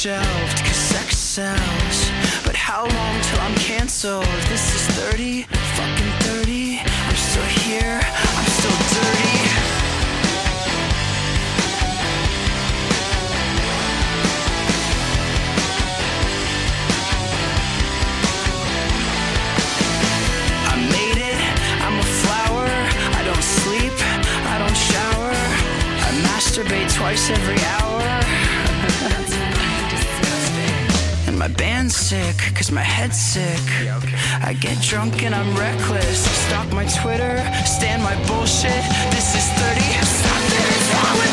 Shelved, cause sex sells. But how long till I'm canceled? This is 30, fucking 30. I'm still here, I'm still dirty. I made it, I'm a flower. I don't sleep, I don't shower. I masturbate twice every hour. My band's sick, cause my head's sick. I get drunk and I'm reckless. Stalk my Twitter, stand my bullshit. This is 30. Something's wrong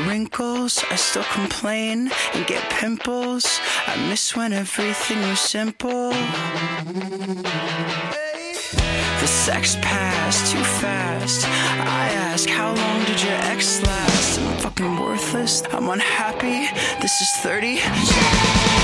wrinkles, I still complain and get pimples. I miss when everything was simple. The sex passed too fast. I ask, how long did your ex last? I'm fucking worthless. I'm unhappy. This is 30. So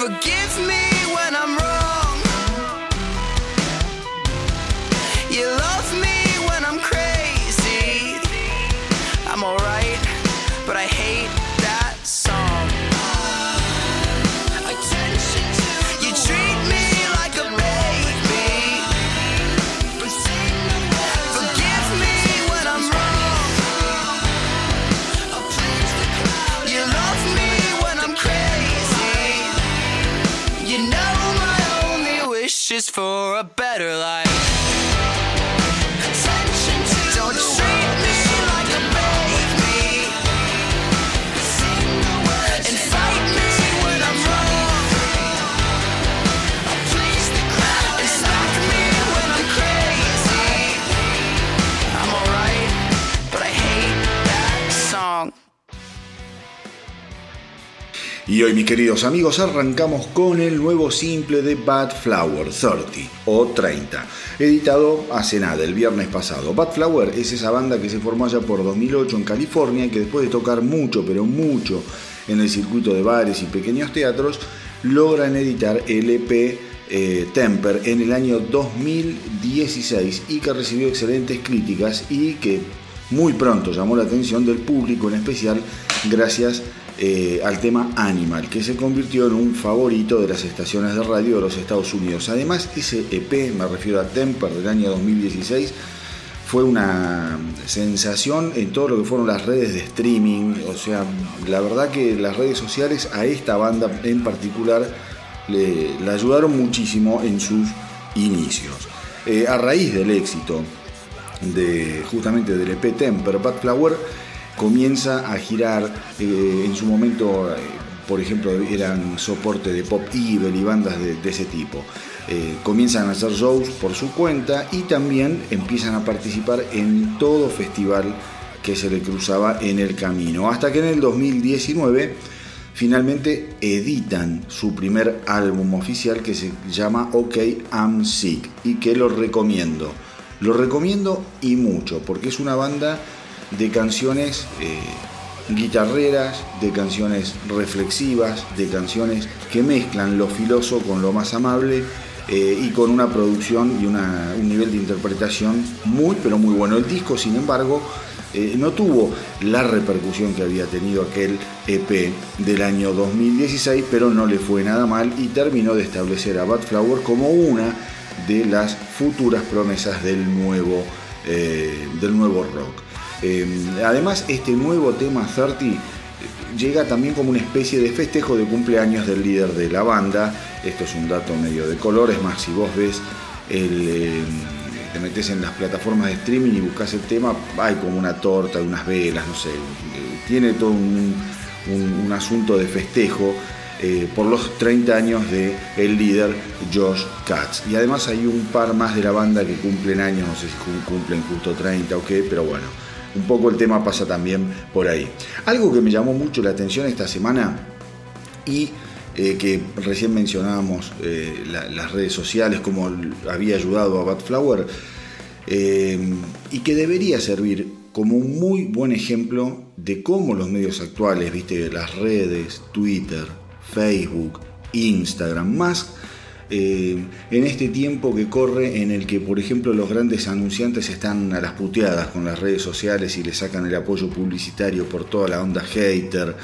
Forgive me for a better life. Y hoy mis queridos amigos arrancamos con el nuevo simple de Bad Flower 30 o 30, editado hace nada, el viernes pasado. Bad Flower es esa banda que se formó allá por 2008 en California y que después de tocar mucho, pero mucho en el circuito de bares y pequeños teatros, logran editar el EP eh, Temper en el año 2016 y que recibió excelentes críticas y que muy pronto llamó la atención del público en especial gracias eh, al tema Animal, que se convirtió en un favorito de las estaciones de radio de los Estados Unidos. Además, ese EP, me refiero a Temper del año 2016, fue una sensación en todo lo que fueron las redes de streaming. O sea, la verdad que las redes sociales a esta banda en particular le, ayudaron muchísimo en sus inicios. Eh, a raíz del éxito de justamente del EP Temper, Bad Flower comienza a girar eh, en su momento eh, por ejemplo, eran soporte de Pop Evil y bandas de, ese tipo. Eh, comienzan a hacer shows por su cuenta y también empiezan a participar en todo festival que se le cruzaba en el camino. Hasta que en el 2019 finalmente editan su primer álbum oficial que se llama OK I'm Sick y que lo recomiendo. Lo recomiendo y mucho porque es una banda de canciones eh, guitarreras, de canciones reflexivas, de canciones que mezclan lo filoso con lo más amable eh, y con una producción y un nivel de interpretación muy pero muy bueno. El disco, sin embargo, eh, no tuvo la repercusión que había tenido aquel EP del año 2016, pero no le fue nada mal y terminó de establecer a Bad Flower como una de las futuras promesas del nuevo, del nuevo rock. Em, además, este nuevo tema 30 eh, llega también como una especie de festejo de cumpleaños del líder de la banda. Esto es un dato medio de colores, más si vos ves em, te metes en las plataformas de streaming y buscas el tema, hay como una torta, unas velas, no sé, eh, tiene todo un, asunto de festejo eh, por los 30 años de líder Josh Katz. Y además hay un par más de la banda que cumplen años, no sé si cumplen justo 30 o qué, pero bueno, un poco el tema pasa también por ahí. Algo que me llamó mucho la atención esta semana y eh, que recién mencionábamos eh, las redes sociales, como había ayudado a Bad Flower, eh, y que debería servir como un muy buen ejemplo de cómo los medios actuales, viste, las redes, Twitter, Facebook, Instagram, más eh, en este tiempo que corre en el que, por ejemplo, los grandes anunciantes están a las puteadas con las redes sociales y le sacan el apoyo publicitario por toda la onda hater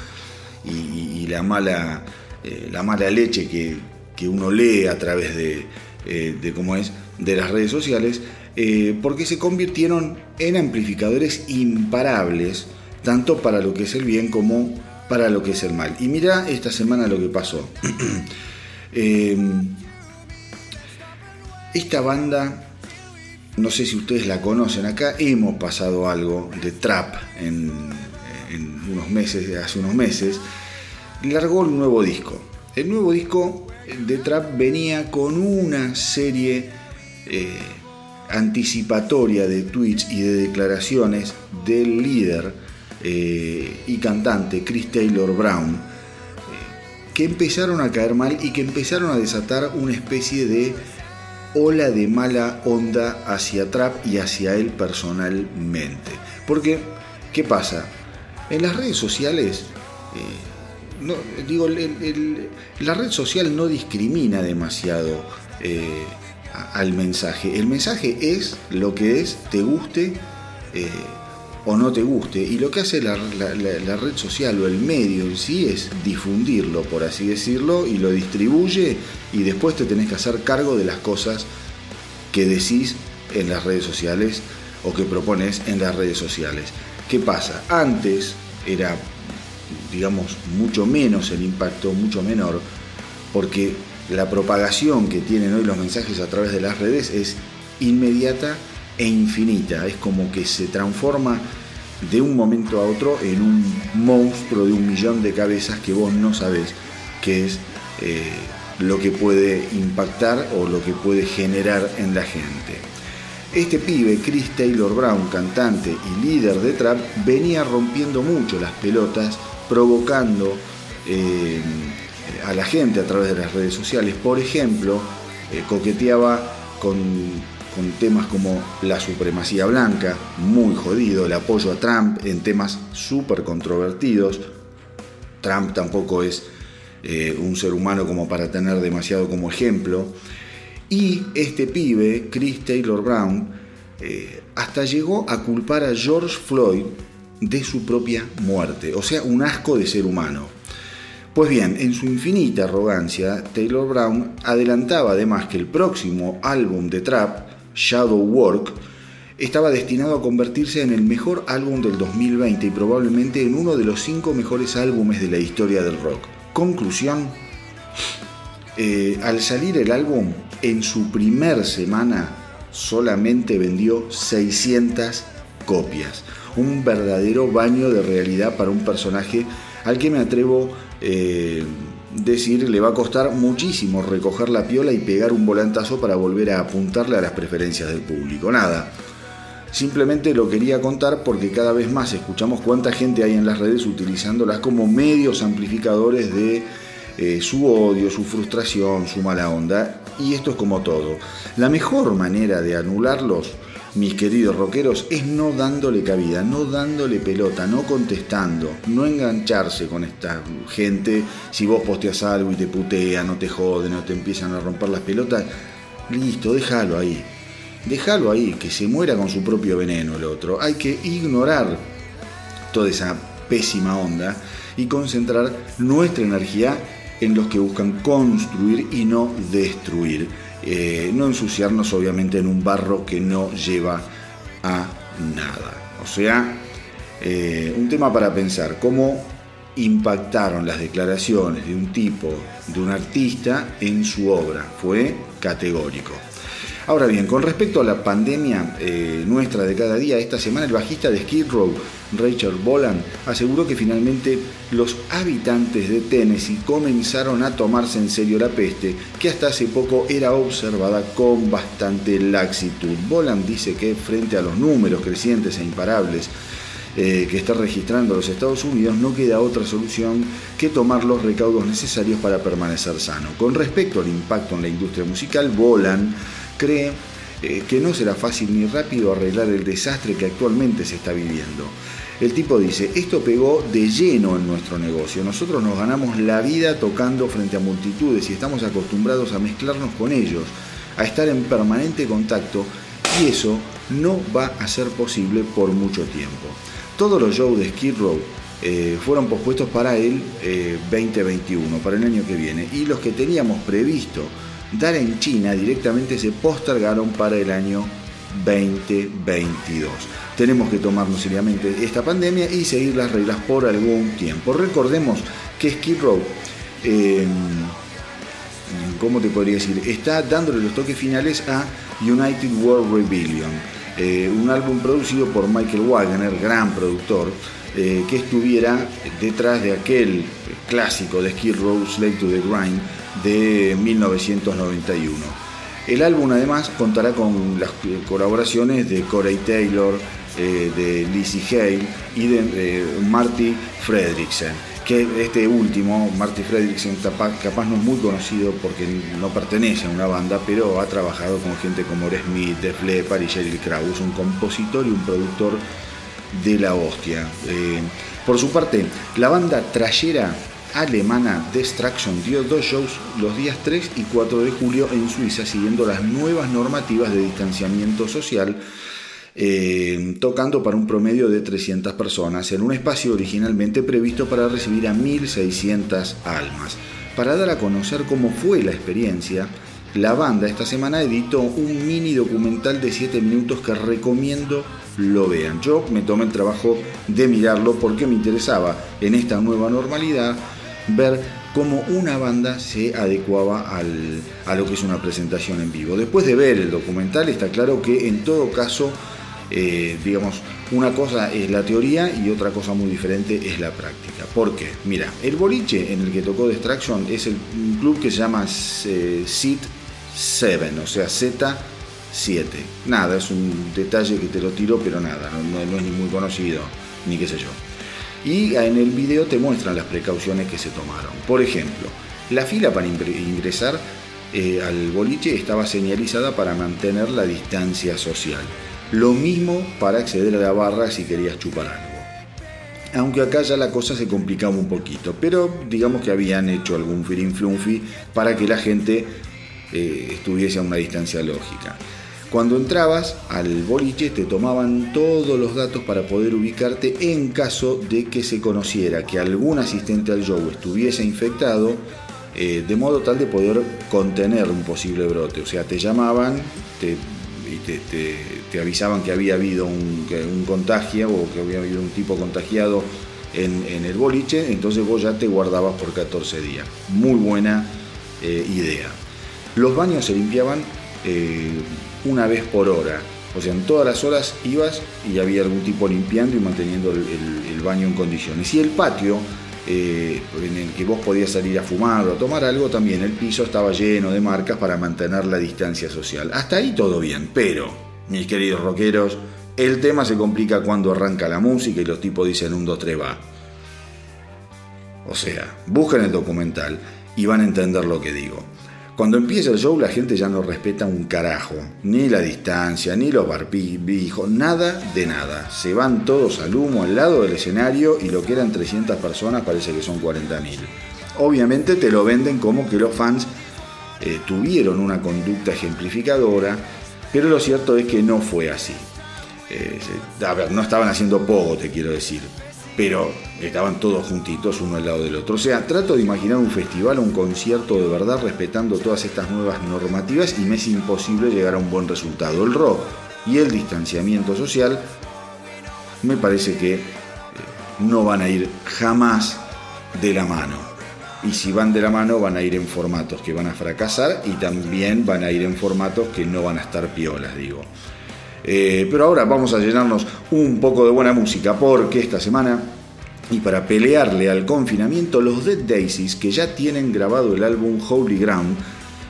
y, la, mala, eh, la mala leche que, uno lee a través de, eh, cómo es, de las redes sociales, porque se convirtieron en amplificadores imparables, tanto para lo que es el bien como para lo que es el mal. Y mira esta semana lo que pasó. Esta banda, no sé si ustedes la conocen, acá hemos pasado algo de trap en, unos meses, hace unos meses, largó un nuevo disco. El nuevo disco de trap venía con una serie eh, anticipatoria de tweets y de declaraciones del líder eh, y cantante Chris Taylor Brown, eh, que empezaron a caer mal y que empezaron a desatar una especie de ola de mala onda hacia Trap y hacia él personalmente. Porque, ¿qué pasa? En las redes sociales, eh, digo, la red social no discrimina demasiado eh, al mensaje. El mensaje es lo que es, te guste. Eh, o no te guste. Y lo que hace la, red social o el medio en sí es difundirlo, por así decirlo, y lo distribuye y después te tenés que hacer cargo de las cosas que decís en las redes sociales o que propones en las redes sociales. ¿Qué pasa? Antes era, digamos, mucho menos el impacto, mucho menor, porque la propagación que tienen hoy los mensajes a través de las redes es inmediata e infinita. Es como que se transforma de un momento a otro en un monstruo de un millón de cabezas que vos no sabés qué es eh, lo que puede impactar o lo que puede generar en la gente. Este pibe, Chris Taylor Brown, cantante y líder de trap, venía rompiendo mucho las pelotas, provocando eh, a la gente a través de las redes sociales. Por ejemplo, eh, coqueteaba con con temas como la supremacía blanca, muy jodido, el apoyo a Trump en temas súper controvertidos. Trump tampoco es eh, un ser humano como para tener demasiado como ejemplo. Y este pibe, Chris Taylor Brown, eh, hasta llegó a culpar a George Floyd de su propia muerte, o sea, un asco de ser humano. Pues bien, en su infinita arrogancia, Taylor Brown adelantaba además que el próximo álbum de Trap Shadow Work, estaba destinado a convertirse en el mejor álbum del 2020 y probablemente en uno de los cinco mejores álbumes de la historia del rock. Conclusión, eh, al salir el álbum, en su primer semana solamente vendió 600 copias. Un verdadero baño de realidad para un personaje al que me atrevo eh, decir le va a costar muchísimo recoger la piola y pegar un volantazo para volver a apuntarle a las preferencias del público. Nada. Simplemente lo quería contar porque cada vez más escuchamos cuánta gente hay en las redes utilizándolas como medios amplificadores de eh, su odio, su frustración, su mala onda. Y esto es como todo. La mejor manera de anularlos, mis queridos rockeros, es no dándole cabida, no dándole pelota, no contestando, no engancharse con esta gente. Si vos posteas algo y te putean, no te joden, no te empiezan a romper las pelotas, listo, déjalo ahí. Déjalo ahí, que se muera con su propio veneno el otro. Hay que ignorar toda esa pésima onda y concentrar nuestra energía en los que buscan construir y no destruir. Eh, no ensuciarnos obviamente en un barro que no lleva a nada. O sea, eh, un tema para pensar, cómo impactaron las declaraciones de un tipo, de un artista en su obra. Fue categórico. Ahora bien, con respecto a la pandemia eh, nuestra de cada día, esta semana el bajista de Skid Row, Rachel Bolan, aseguró que finalmente los habitantes de Tennessee comenzaron a tomarse en serio la peste, que hasta hace poco era observada con bastante laxitud. Bolan dice que frente a los números crecientes e imparables eh, que está registrando los Estados Unidos, no queda otra solución que tomar los recaudos necesarios para permanecer sano. Con respecto al impacto en la industria musical, Bolan cree eh, que no será fácil ni rápido arreglar el desastre que actualmente se está viviendo. El tipo dice, esto pegó de lleno en nuestro negocio. Nosotros nos ganamos la vida tocando frente a multitudes y estamos acostumbrados a mezclarnos con ellos, a estar en permanente contacto y eso no va a ser posible por mucho tiempo. Todos los shows de Skid Row eh, fueron pospuestos para el 2021, eh, para el año que viene, y los que teníamos previsto dar en China directamente se postergaron para el año 2022. Tenemos que tomarnos seriamente esta pandemia y seguir las reglas por algún tiempo. Recordemos que Skid Row, em, ¿cómo te podría decir? Está dándole los toques finales a United World Rebellion, eh, un álbum producido por Michael Wagner, gran productor, eh, que estuviera detrás de aquel clásico de Skid Row, Slave to the Grind, de 1991. El álbum además contará con las colaboraciones de Corey Taylor, eh, de Lizzie Hale y de eh, Marty Fredrickson, que este último, Marty Fredrickson, capaz, no es muy conocido porque no pertenece a una banda, pero ha trabajado con gente como Red Smith, Def Leppard y Sheryl Crow, un compositor y un productor de la hostia. Eh, por su parte, la banda trayera alemana Destruction dio dos shows los días 3 y 4 de julio en Suiza siguiendo las nuevas normativas de distanciamiento social, eh, tocando para un promedio de 300 personas en un espacio originalmente previsto para recibir a 1.600 almas. Para dar a conocer cómo fue la experiencia, la banda esta semana editó un mini documental de 7 minutos que recomiendo lo vean. Yo me tomé el trabajo de mirarlo porque me interesaba en esta nueva normalidad ver cómo una banda se adecuaba a lo que es una presentación en vivo. Después de ver el documental está claro que en todo caso, eh, digamos, una cosa es la teoría y otra cosa muy diferente es la práctica. ¿Por qué? Mira, el boliche en el que tocó Distraction es el, un club que se llama eh, SIT 7, o sea, Z7. Nada, es un detalle que te lo tiro, pero nada, no es ni muy conocido, ni qué sé yo y en el video te muestran las precauciones que se tomaron. Por ejemplo, la fila para ingresar eh, al boliche estaba señalizada para mantener la distancia social. Lo mismo para acceder a la barra si querías chupar algo. Aunque acá ya la cosa se complicaba un poquito, pero digamos que habían hecho algún firin flunfi para que la gente eh, estuviese a una distancia lógica. Cuando entrabas al boliche te tomaban todos los datos para poder ubicarte en caso de que se conociera que algún asistente al show estuviese infectado, eh, de modo tal de poder contener un posible brote. O sea, te llamaban te, y te, avisaban que había habido un, contagio o que había habido un tipo contagiado en, el boliche, entonces vos ya te guardabas por 14 días. Muy buena eh, idea. Los baños se limpiaban eh, una vez por hora. O sea, en todas las horas ibas y había algún tipo limpiando y manteniendo el, baño en condiciones. Y el patio eh, en el que vos podías salir a fumar o a tomar algo, también el piso estaba lleno de marcas para mantener la distancia social. Hasta ahí todo bien, pero, mis queridos rockeros, el tema se complica cuando arranca la música y los tipos dicen un, dos, tres, va. O sea, busquen el documental y van a entender lo que digo. Cuando empieza el show la gente ya no respeta un carajo, ni la distancia, ni los barbijos, nada de nada. Se van todos al humo al lado del escenario y lo que eran 300 personas parece que son 40.000. Obviamente te lo venden como que los fans eh, tuvieron una conducta ejemplificadora, pero lo cierto es que no fue así. Eh, a ver, no estaban haciendo poco, te quiero decir pero estaban todos juntitos uno al lado del otro. O sea, trato de imaginar un festival, un concierto de verdad respetando todas estas nuevas normativas y me es imposible llegar a un buen resultado. El rock y el distanciamiento social me parece que eh, no van a ir jamás de la mano. Y si van de la mano van a ir en formatos que van a fracasar y también van a ir en formatos que no van a estar piolas, digo. Eh, pero ahora vamos a llenarnos un poco de buena música porque esta semana y para pelearle al confinamiento, los Dead Daisies, que ya tienen grabado el álbum Holy Ground,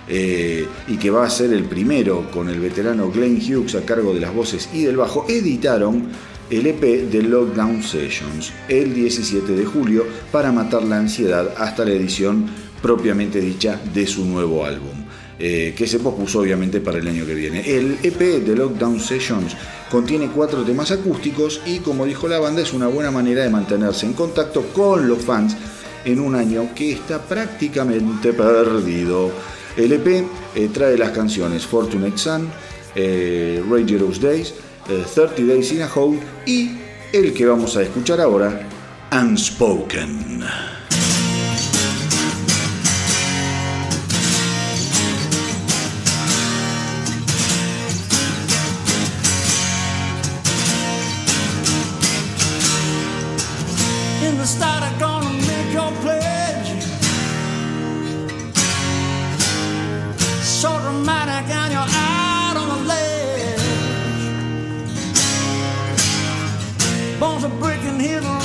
eh, y que va a ser el primero con el veterano Glenn Hughes a cargo de las voces y del bajo, editaron el EP de Lockdown Sessions el 17 de julio para matar la ansiedad hasta la edición propiamente dicha de su nuevo álbum. Eh, que se pospuso obviamente para el año que viene. El EP de Lockdown Sessions contiene cuatro temas acústicos y como dijo la banda es una buena manera de mantenerse en contacto con los fans en un año que está prácticamente perdido. El EP eh, trae las canciones Fortunate Sun, eh, Days, 30 eh, Days in a Hole y el que vamos a escuchar ahora, Unspoken. Bones are breaking, hear the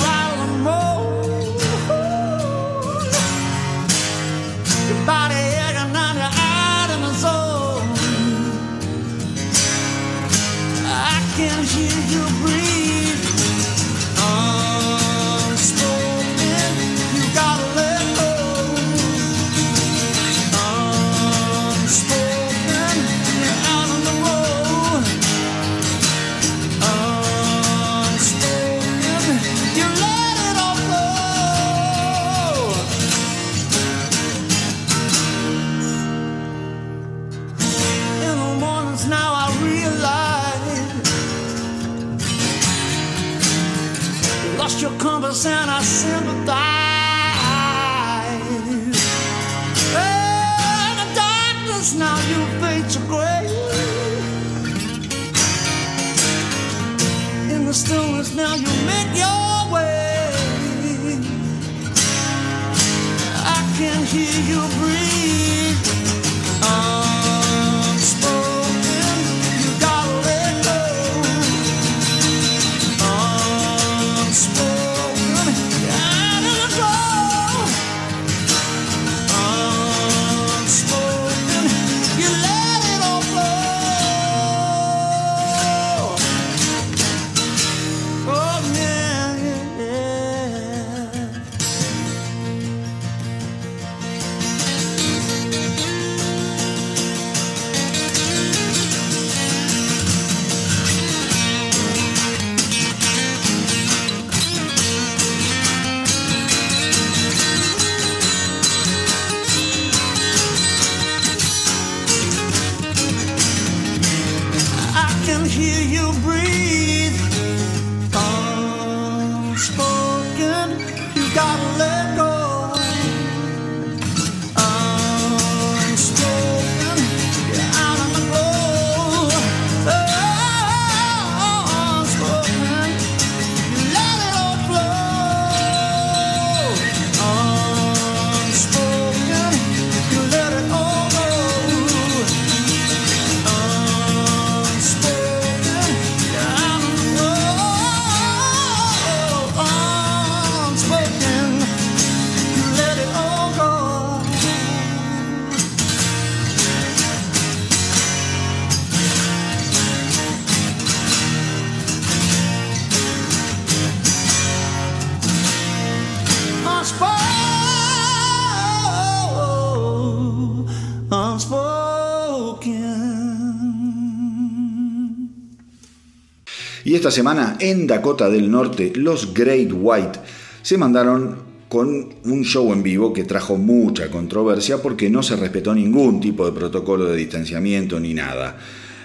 esta semana en Dakota del Norte, los Great White se mandaron con un show en vivo que trajo mucha controversia porque no se respetó ningún tipo de protocolo de distanciamiento ni nada.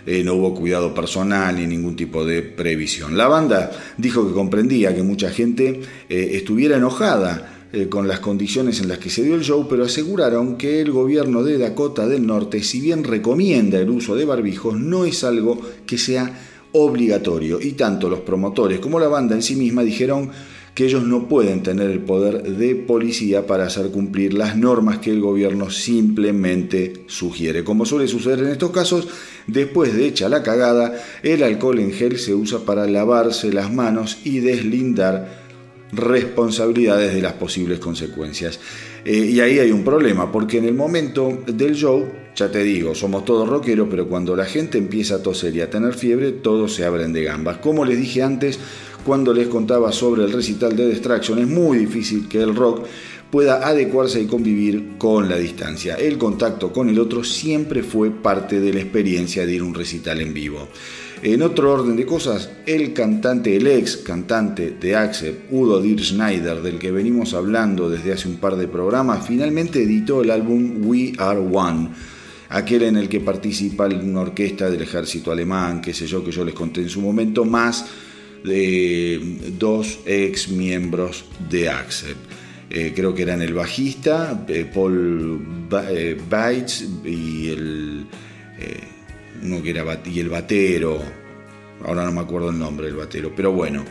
Eh, no hubo cuidado personal ni ningún tipo de previsión. La banda dijo que comprendía que mucha gente eh, estuviera enojada eh, con las condiciones en las que se dio el show, pero aseguraron que el gobierno de Dakota del Norte, si bien recomienda el uso de barbijos, no es algo que sea obligatorio. Y tanto los promotores como la banda en sí misma dijeron que ellos no pueden tener el poder de policía para hacer cumplir las normas que el gobierno simplemente sugiere. Como suele suceder en estos casos, después de hecha la cagada, el alcohol en gel se usa para lavarse las manos y deslindar responsabilidades de las posibles consecuencias. Eh, y ahí hay un problema, porque en el momento del show, ya te digo, somos todos rockeros, pero cuando la gente empieza a toser y a tener fiebre, todos se abren de gambas. Como les dije antes, cuando les contaba sobre el recital de Distraction, es muy difícil que el rock pueda adecuarse y convivir con la distancia. El contacto con el otro siempre fue parte de la experiencia de ir a un recital en vivo. En otro orden de cosas, el cantante, el ex cantante de Accept, Udo Dir Schneider, del que venimos hablando desde hace un par de programas, finalmente editó el álbum We Are One, aquel en el que participa una orquesta del ejército alemán, qué sé yo, que yo les conté en su momento, más de dos ex miembros de Accept. Eh, creo que eran el bajista, eh, Paul eh, Bates y el uno que era y el batero, ahora no me acuerdo el nombre del batero, pero bueno.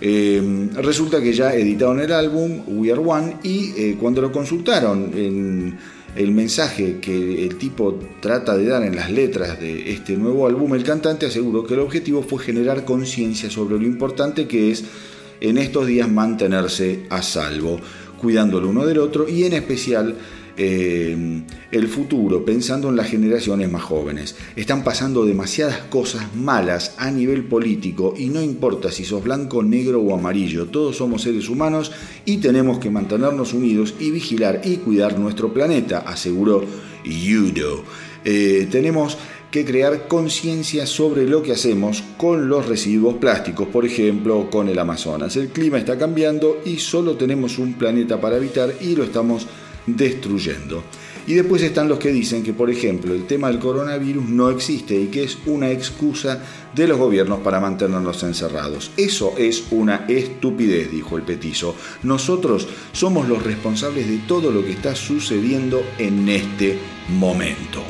Eh, resulta que ya editaron el álbum We Are One y eh, cuando lo consultaron en el mensaje que el tipo trata de dar en las letras de este nuevo álbum, el cantante aseguró que el objetivo fue generar conciencia sobre lo importante que es en estos días mantenerse a salvo, cuidando el uno del otro y en especial eh, el futuro, pensando en las generaciones más jóvenes. Están pasando demasiadas cosas malas a nivel político y no importa si sos blanco, negro o amarillo, todos somos seres humanos y tenemos que mantenernos unidos y vigilar y cuidar nuestro planeta, aseguró Yudo. Eh, tenemos que crear conciencia sobre lo que hacemos con los residuos plásticos, por ejemplo, con el Amazonas. El clima está cambiando y solo tenemos un planeta para habitar y lo estamos destruyendo. Y después están los que dicen que, por ejemplo, el tema del coronavirus no existe y que es una excusa de los gobiernos para mantenernos encerrados. Eso es una estupidez, dijo el petizo. Nosotros somos los responsables de todo lo que está sucediendo en este momento.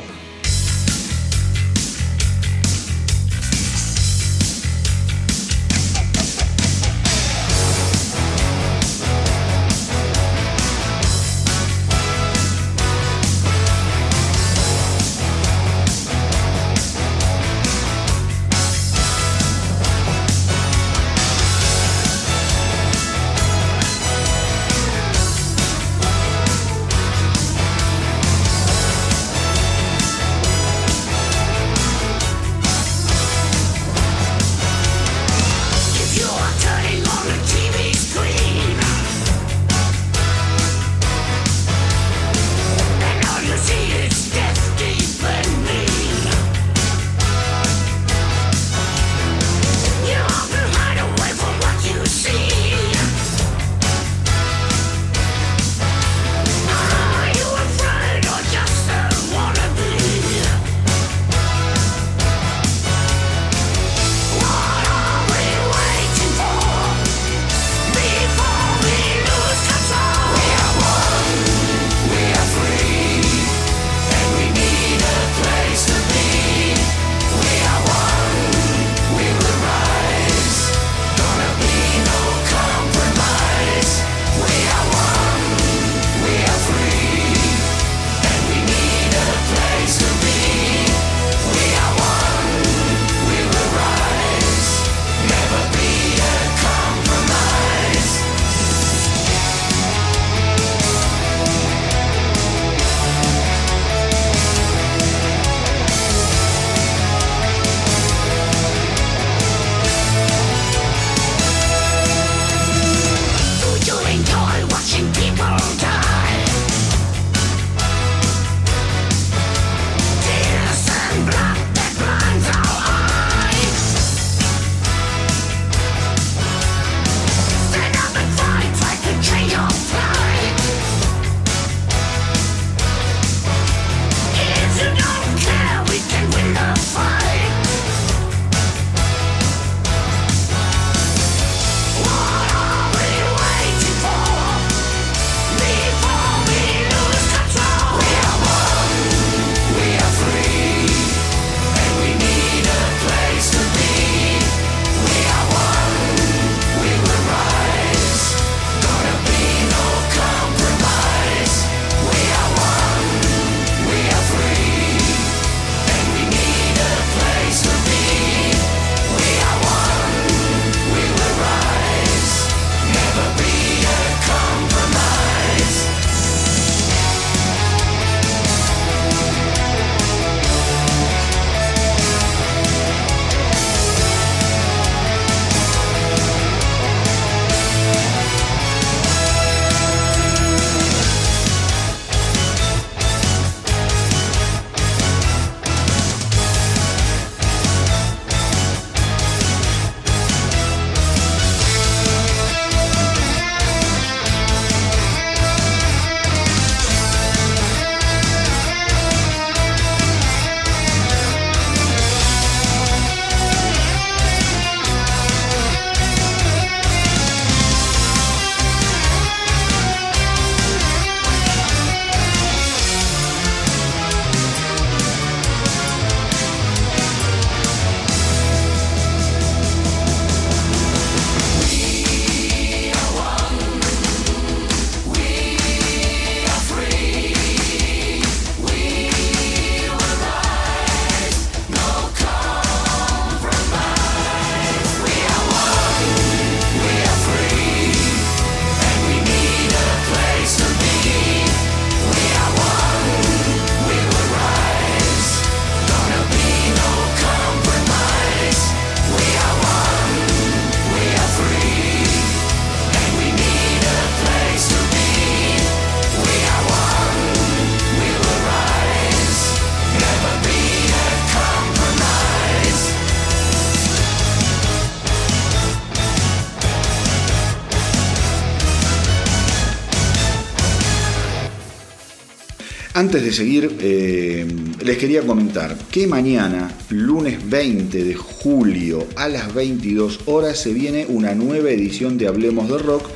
Antes de seguir, eh, les quería comentar que mañana, lunes 20 de julio a las 22 horas, se viene una nueva edición de Hablemos de Rock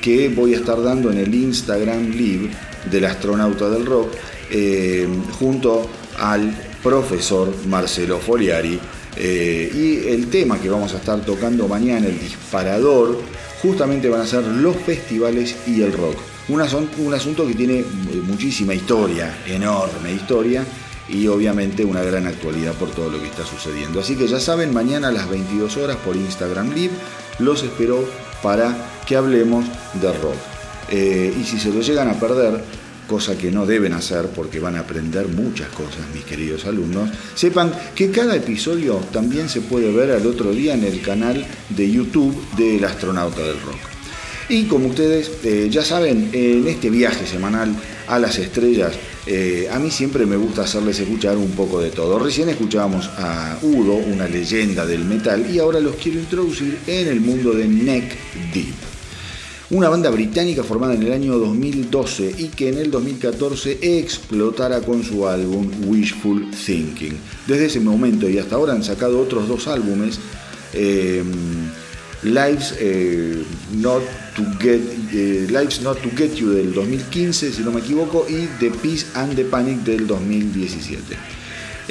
que voy a estar dando en el Instagram Live del astronauta del rock eh, junto al profesor Marcelo Foliari. Eh, y el tema que vamos a estar tocando mañana, el disparador, justamente van a ser los festivales y el rock. Un, asunto que tiene muchísima historia, enorme historia, y obviamente una gran actualidad por todo lo que está sucediendo. Así que ya saben, mañana a las 22 horas por Instagram Live los espero para que hablemos de rock. Eh, y si se lo llegan a perder, cosa que no deben hacer porque van a aprender muchas cosas, mis queridos alumnos, sepan que cada episodio también se puede ver al otro día en el canal de YouTube del astronauta del rock. Y como ustedes eh, ya saben, en este viaje semanal a las estrellas, eh, a mí siempre me gusta hacerles escuchar un poco de todo. Recién escuchábamos a Udo, una leyenda del metal, y ahora los quiero introducir en el mundo de Neck Deep una banda británica formada en el año 2012 y que en el 2014 explotara con su álbum Wishful Thinking. Desde ese momento y hasta ahora han sacado otros dos álbumes, eh, Lives, Not to Get, eh, Lives Not to Get You del 2015, si no me equivoco, y The Peace and the Panic del 2017.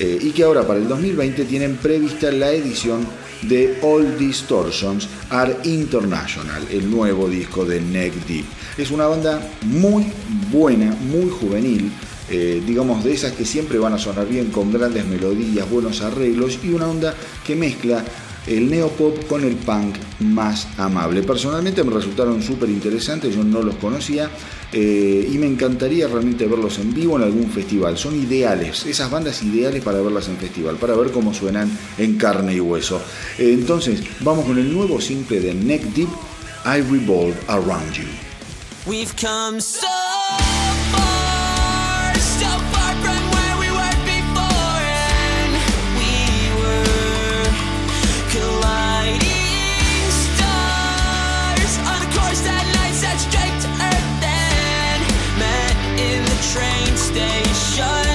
y que ahora para el 2020 tienen prevista la edición de All Distortions Are International, el nuevo disco de Neck Deep. Es una banda muy buena, muy juvenil, eh, digamos de esas que siempre van a sonar bien con grandes melodías, buenos arreglos y una onda que mezcla el neopop con el punk más amable. Personalmente me resultaron súper interesantes, yo no los conocía eh, y me encantaría realmente verlos en vivo en algún festival. Son ideales, esas bandas ideales para verlas en festival, para ver cómo suenan en carne y hueso. Eh, entonces, vamos con el nuevo simple de Neck Deep, I Revolve Around You. We've come so day shut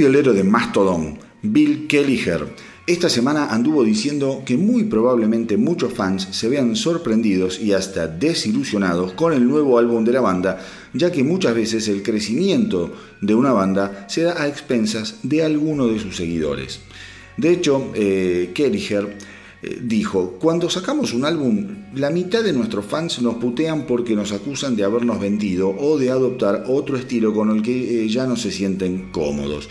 violero de Mastodon, Bill Kelliher, esta semana anduvo diciendo que muy probablemente muchos fans se vean sorprendidos y hasta desilusionados con el nuevo álbum de la banda, ya que muchas veces el crecimiento de una banda se da a expensas de alguno de sus seguidores. De hecho, eh, dijo, cuando sacamos un álbum, la mitad de nuestros fans nos putean porque nos acusan de habernos vendido o de adoptar otro estilo con el que eh, ya no se sienten cómodos.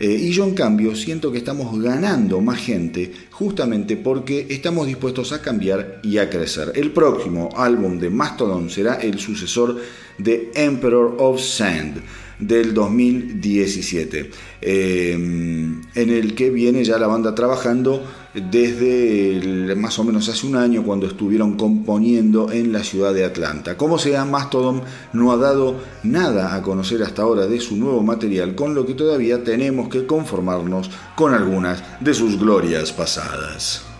Eh, y yo en cambio siento que estamos ganando más gente justamente porque estamos dispuestos a cambiar y a crecer. El próximo álbum de Mastodon será el sucesor de Emperor of Sand del 2017, eh, en el que viene ya la banda trabajando desde más o menos hace un año cuando estuvieron componiendo en la ciudad de Atlanta. Como sea, Mastodon no ha dado nada a conocer hasta ahora de su nuevo material, con lo que todavía tenemos que conformarnos con algunas de sus glorias pasadas.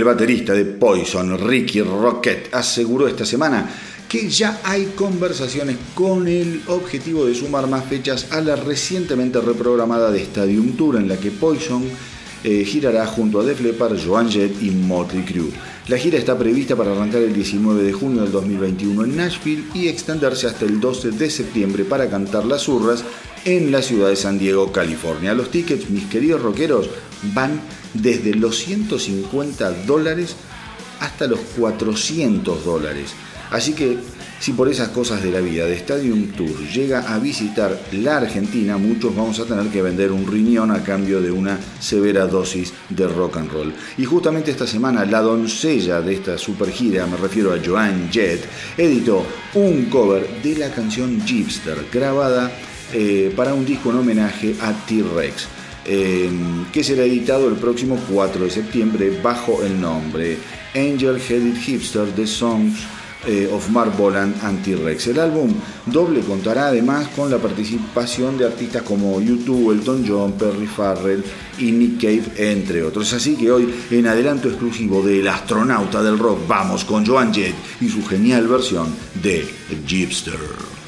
El baterista de Poison, Ricky Rocket, aseguró esta semana que ya hay conversaciones con el objetivo de sumar más fechas a la recientemente reprogramada de Stadium Tour en la que Poison eh, girará junto a Def Leppard, Joan Jett y Motley Crue. La gira está prevista para arrancar el 19 de junio del 2021 en Nashville y extenderse hasta el 12 de septiembre para cantar las urras en la ciudad de San Diego, California. Los tickets, mis queridos rockeros, van desde los 150 dólares hasta los 400 dólares. Así que si por esas cosas de la vida de Stadium Tour llega a visitar la Argentina, muchos vamos a tener que vender un riñón a cambio de una severa dosis de rock and roll. Y justamente esta semana la doncella de esta super gira, me refiero a Joan Jett, editó un cover de la canción Jeepster, grabada eh, para un disco en homenaje a T-Rex. Eh, que será editado el próximo 4 de septiembre bajo el nombre Angel Headed Hipster The Songs eh, of Mark Boland Anti-Rex. El álbum doble contará además con la participación de artistas como YouTube, Elton John, Perry Farrell y Nick Cave, entre otros. Así que hoy, en adelanto exclusivo del astronauta del rock, vamos con Joan Jett y su genial versión de Jeepster.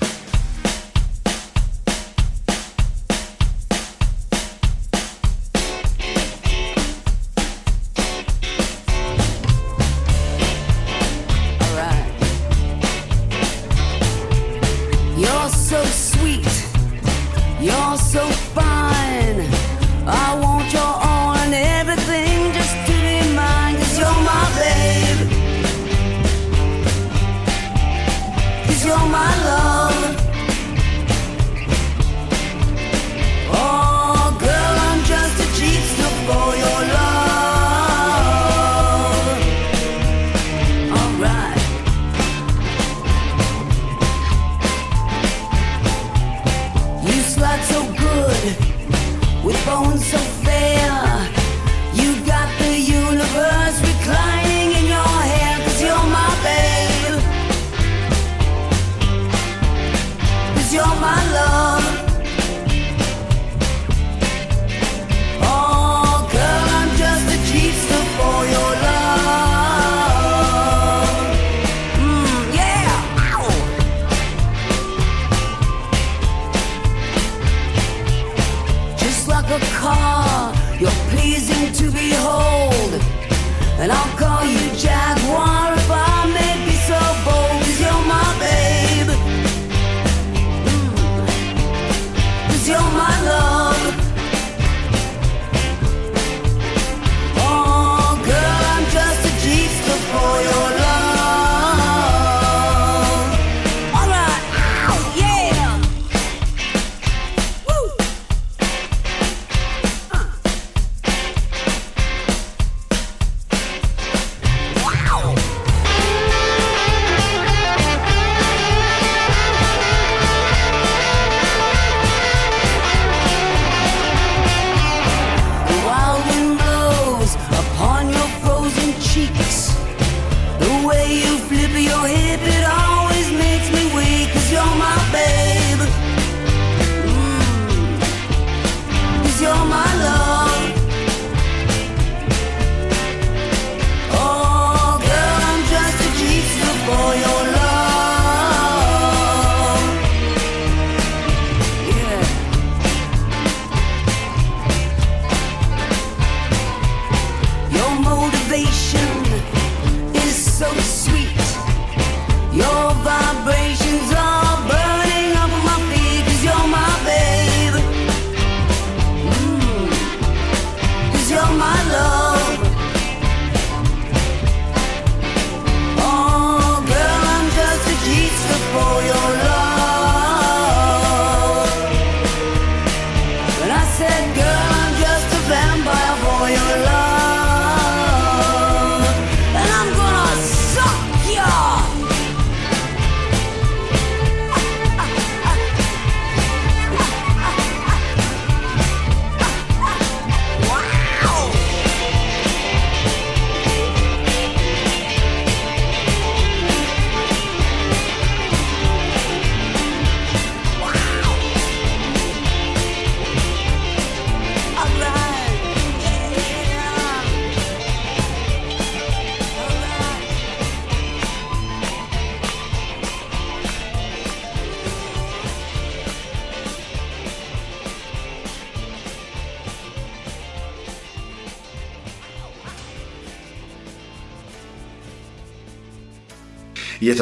a car. You're pleasing to behold, and I'll call you Jaguar.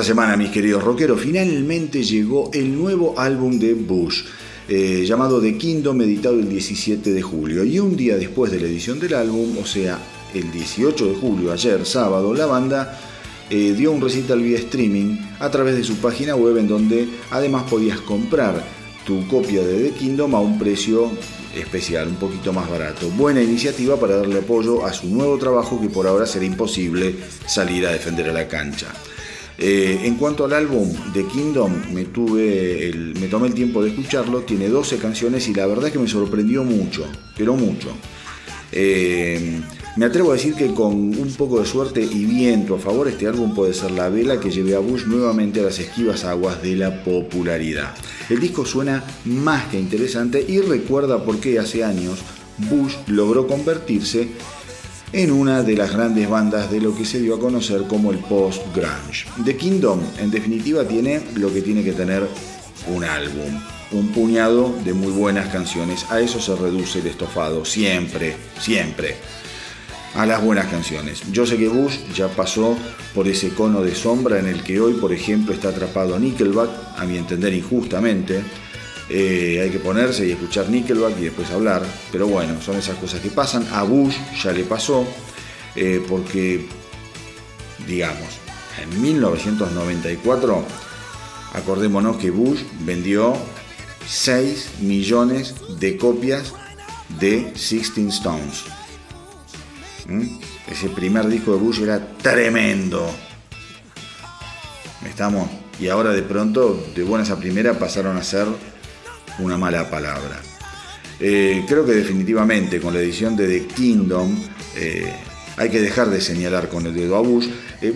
Esta semana, mis queridos rockeros, finalmente llegó el nuevo álbum de Bush. Eh, llamado The Kingdom, editado el 17 de julio. Y un día después de la edición del álbum, o sea, el 18 de julio, ayer sábado, la banda eh, dio un recital vía streaming a través de su página web en donde además podías comprar tu copia de The Kingdom a un precio especial, un poquito más barato. Buena iniciativa para darle apoyo a su nuevo trabajo que por ahora será imposible salir a defender a la cancha. Eh, en cuanto al álbum The Kingdom, me, tuve me tomé el tiempo de escucharlo, tiene 12 canciones y la verdad es que me sorprendió mucho, pero mucho. Eh, me atrevo a decir que con un poco de suerte y viento a favor, este álbum puede ser la vela que lleve a Bush nuevamente a las esquivas aguas de la popularidad. El disco suena más que interesante y recuerda por qué hace años Bush logró convertirse en una de las grandes bandas de lo que se dio a conocer como el post-grunge. The Kingdom, en definitiva, tiene lo que tiene que tener un álbum, un puñado de muy buenas canciones. A eso se reduce el estofado, siempre, siempre a las buenas canciones. Yo sé que Bush ya pasó por ese cono de sombra en el que hoy, por ejemplo, está atrapado Nickelback, a mi entender injustamente. Eh, hay que ponerse y escuchar Nickelback y después hablar, pero bueno, son esas cosas que pasan. A Bush ya le pasó, eh, porque, digamos, en 1994, acordémonos que Bush vendió 6 millones de copias de Sixteen Stones. ¿Mm? Ese primer disco de Bush era tremendo. Estamos. Y ahora de pronto, de buenas a primera, pasaron a ser una mala palabra. Eh, creo que definitivamente con la edición de The Kingdom eh, hay que dejar de señalar con el dedo a Bush. Eh,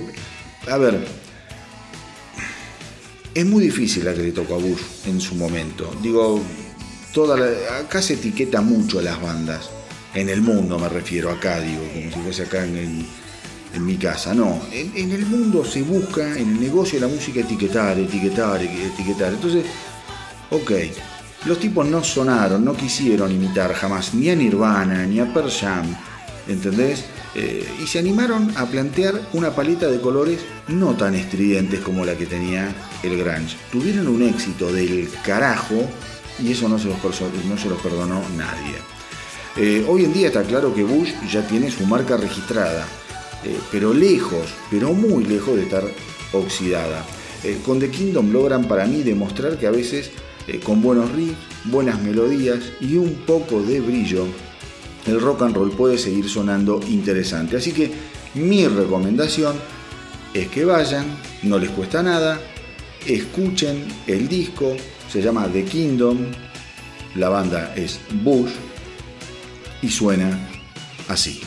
a ver, es muy difícil la que le tocó a Bush en su momento. Digo, toda acá se etiqueta mucho a las bandas en el mundo me refiero, acá digo, como si fuese acá en, mi casa, no, en, el mundo se busca, en el negocio de la música, etiquetar, etiquetar, etiquetar. Entonces, ok, los tipos no sonaron, no quisieron imitar jamás ni a Nirvana, ni a Pearl Jam, ¿entendés? Eh, y se animaron a plantear una paleta de colores no tan estridentes como la que tenía el grunge. Tuvieron un éxito del carajo y eso no se los, no se los perdonó nadie. Eh, hoy en día está claro que Bush ya tiene su marca registrada, eh, pero lejos, pero muy lejos de estar oxidada. Con The Kingdom logran para mí demostrar que a veces con buenos riffs, buenas melodías y un poco de brillo, el rock and roll puede seguir sonando interesante. Así que mi recomendación es que vayan, no les cuesta nada, escuchen el disco, se llama The Kingdom, la banda es Bush, y suena así.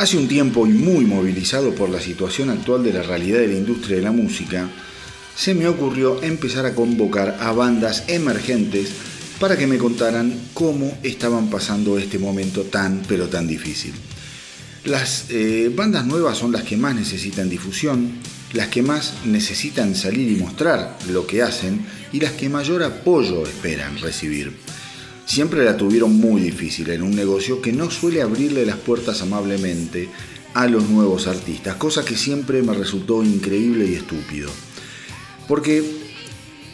Hace un tiempo y muy movilizado por la situación actual de la realidad de la industria de la música, se me ocurrió empezar a convocar a bandas emergentes para que me contaran cómo estaban pasando este momento tan pero tan difícil. Las eh, bandas nuevas son las que más necesitan difusión, las que más necesitan salir y mostrar lo que hacen y las que mayor apoyo esperan recibir siempre la tuvieron muy difícil en un negocio que no suele abrirle las puertas amablemente a los nuevos artistas, cosa que siempre me resultó increíble y estúpido. Porque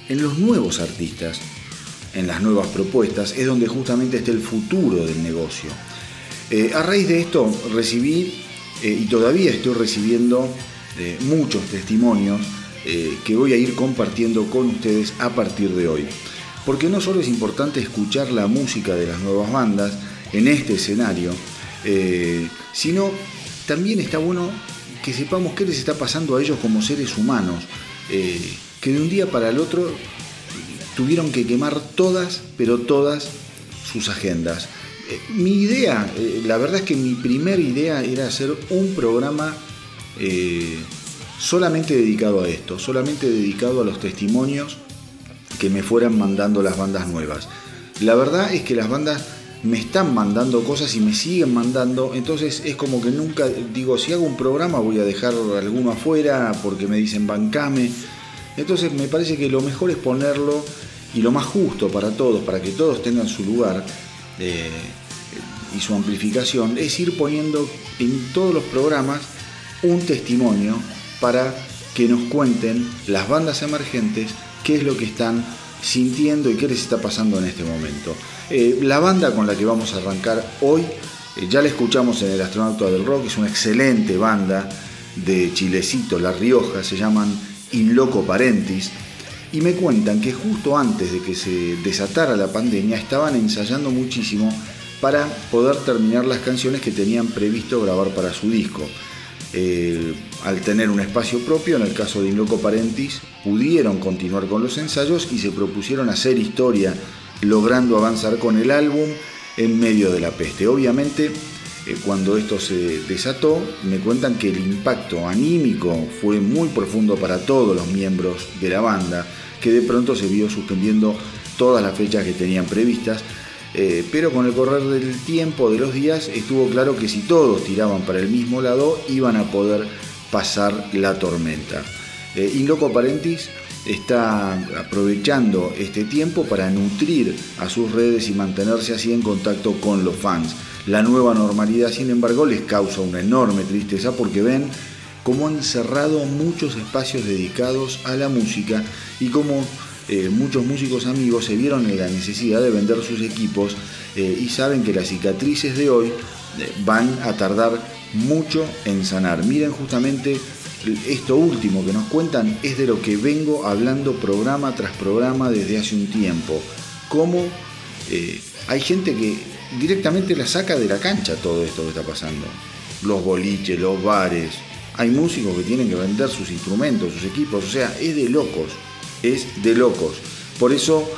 en los nuevos artistas, en las nuevas propuestas, es donde justamente está el futuro del negocio. Eh, a raíz de esto recibí eh, y todavía estoy recibiendo eh, muchos testimonios que voy a ir compartiendo con ustedes a partir de hoy porque no solo es importante escuchar la música de las nuevas bandas en este escenario, eh, sino también está bueno que sepamos qué les está pasando a ellos como seres humanos, eh, que de un día para el otro tuvieron que quemar todas, pero todas sus agendas. Eh, mi idea, la verdad es que mi primera idea era hacer un programa solamente dedicado a esto, solamente dedicado a los testimonios que me fueran mandando las bandas nuevas. La verdad es que las bandas me están mandando cosas y me siguen mandando, entonces es como que nunca digo, si hago un programa voy a dejar alguno afuera porque me dicen bancame. Entonces me parece que lo mejor es ponerlo y lo más justo para todos, para que todos tengan su lugar eh, y su amplificación, es ir poniendo en todos los programas un testimonio para que nos cuenten las bandas emergentes qué es lo que están sintiendo y qué les está pasando en este momento. Eh, la banda con la que vamos a arrancar hoy, eh, ya la escuchamos en El Astronauta del Rock, es una excelente banda de Chilecito, La Rioja, se llaman In Loco Parentis, y me cuentan que justo antes de que se desatara la pandemia estaban ensayando muchísimo para poder terminar las canciones que tenían previsto grabar para su disco. Eh, al tener un espacio propio, en el caso de Inloco Parentis, pudieron continuar con los ensayos y se propusieron hacer historia, logrando avanzar con el álbum en medio de la peste. Obviamente, eh, cuando esto se desató, me cuentan que el impacto anímico fue muy profundo para todos los miembros de la banda, que de pronto se vio suspendiendo todas las fechas que tenían previstas eh, pero con el correr del tiempo, de los días, estuvo claro que si todos tiraban para el mismo lado, iban a poder pasar la tormenta. Eh, Inloco Parentis está aprovechando este tiempo para nutrir a sus redes y mantenerse así en contacto con los fans. La nueva normalidad, sin embargo, les causa una enorme tristeza porque ven cómo han cerrado muchos espacios dedicados a la música y cómo eh, muchos músicos amigos se vieron en la necesidad de vender sus equipos eh, y saben que las cicatrices de hoy eh, van a tardar mucho en sanar. Miren justamente esto último que nos cuentan es de lo que vengo hablando programa tras programa desde hace un tiempo. Cómo hay gente que directamente la saca de la cancha todo esto que está pasando. Los boliches, los bares. Hay músicos que tienen que vender sus instrumentos, sus equipos. O sea, es de locos es de locos. Por eso,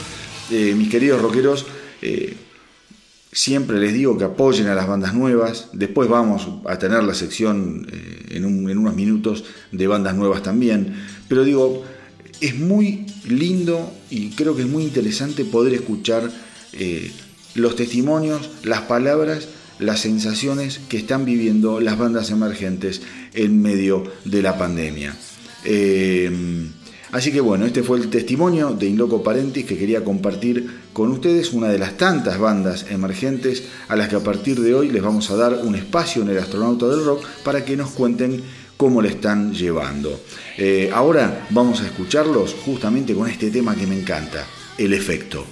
eh, mis queridos rockeros, eh, siempre les digo que apoyen a las bandas nuevas. Después vamos a tener la sección eh, en, en, unos minutos de bandas nuevas también. Pero digo, es muy lindo y creo que es muy interesante poder escuchar los testimonios, las palabras, las sensaciones que están viviendo las bandas emergentes en medio de la pandemia. Así que bueno, este fue el testimonio de Inloco Parentis que quería compartir con ustedes, una de las tantas bandas emergentes a las que a partir de hoy les vamos a dar un espacio en el astronauta del rock para que nos cuenten cómo le están llevando. Eh, ahora vamos a escucharlos justamente con este tema que me encanta, el efecto.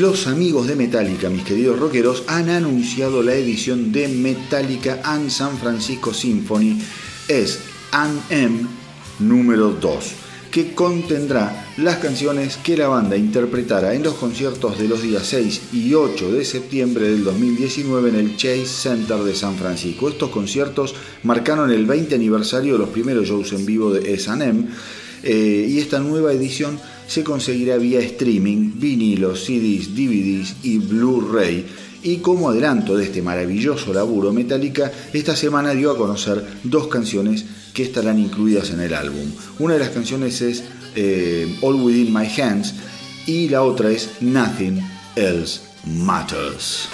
Los amigos de Metallica, mis queridos rockeros, han anunciado la edición de Metallica and San Francisco Symphony es M número 2 que contendrá las canciones que la banda interpretará en los conciertos de los días 6 y 8 de septiembre del 2019 en el Chase Center de San Francisco. Estos conciertos marcaron el 20 aniversario de los primeros shows en vivo de S&M eh, y esta nueva edición se conseguirá vía streaming, vinilos, CDs, DVDs y Blu-ray. Y como adelanto de este maravilloso laburo, Metallica esta semana dio a conocer dos canciones que estarán incluidas en el álbum. Una de las canciones es eh, All Within My Hands y la otra es Nothing Else Matters.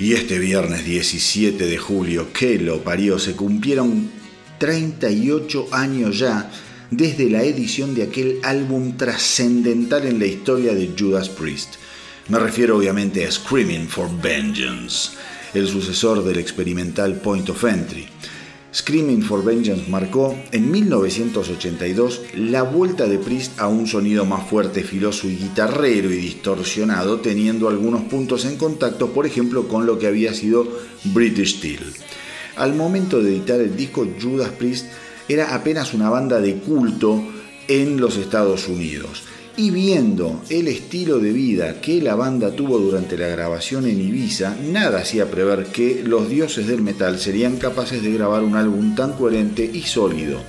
Y este viernes 17 de julio, que lo parió, se cumplieron 38 años ya desde la edición de aquel álbum trascendental en la historia de Judas Priest. Me refiero obviamente a Screaming for Vengeance, el sucesor del experimental Point of Entry. Screaming for Vengeance marcó en 1982 la vuelta de Priest a un sonido más fuerte, filoso y guitarrero y distorsionado, teniendo algunos puntos en contacto, por ejemplo, con lo que había sido British Steel. Al momento de editar el disco, Judas Priest era apenas una banda de culto en los Estados Unidos y viendo el estilo de vida que la banda tuvo durante la grabación en Ibiza, nada hacía prever que los dioses del metal serían capaces de grabar un álbum tan coherente y sólido.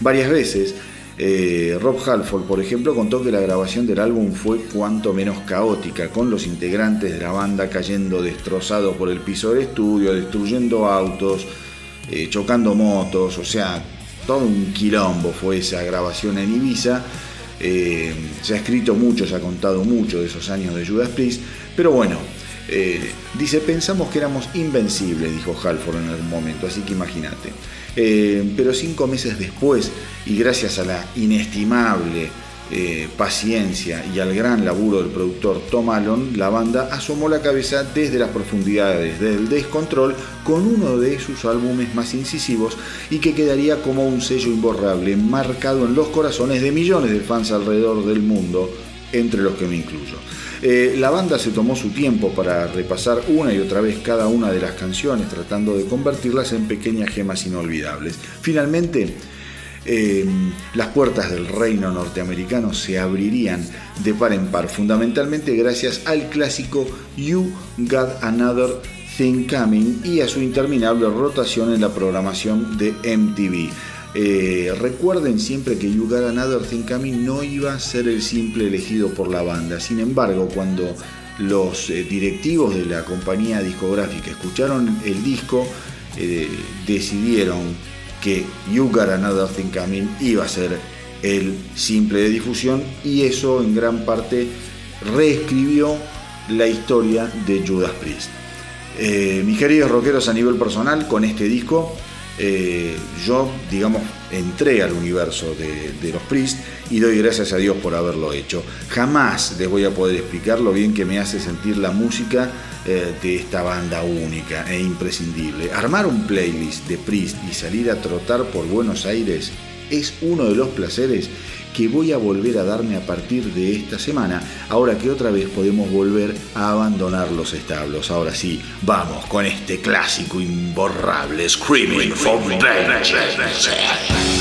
Varias veces, eh, Rob Halford, por ejemplo, contó que la grabación del álbum fue cuanto menos caótica, con los integrantes de la banda cayendo destrozados por el piso del estudio, destruyendo autos, eh, chocando motos, o sea, todo un quilombo fue esa grabación en Ibiza eh, se ha escrito mucho, se ha contado mucho de esos años de Judas Priest, pero bueno, eh, dice, pensamos que éramos invencibles, dijo Halford en algún momento, así que imagínate. Eh, pero cinco meses después, y gracias a la inestimable eh, paciencia y al gran laburo del productor Tom Allen, la banda asomó la cabeza desde las profundidades del descontrol con uno de sus álbumes más incisivos y que quedaría como un sello imborrable marcado en los corazones de millones de fans alrededor del mundo, entre los que me incluyo. Eh, la banda se tomó su tiempo para repasar una y otra vez cada una de las canciones, tratando de convertirlas en pequeñas gemas inolvidables. Finalmente, Em, las puertas del reino norteamericano se abrirían de par en par, fundamentalmente gracias al clásico You Got Another Thing Coming y a su interminable rotación en la programación de MTV. Eh, recuerden siempre que You Got Another Thing Coming no iba a ser el simple elegido por la banda, sin embargo, cuando los eh, directivos de la compañía discográfica escucharon el disco, eh, decidieron que You Got Another Thing Coming iba a ser el simple de difusión y eso en gran parte reescribió la historia de Judas Priest. Eh, mis queridos rockeros a nivel personal, con este disco eh, yo, digamos, entré al universo de, los Priest y doy gracias a Dios por haberlo hecho. Jamás les voy a poder explicar lo bien que me hace sentir la música eh, de esta banda única e imprescindible. Armar un playlist de Priest y salir a trotar por Buenos Aires es uno de los placeres que voy a volver a darme a partir de esta semana, ahora que otra vez podemos volver a abandonar los establos. Ahora sí, vamos con este clásico imborrable Screaming for Vengeance.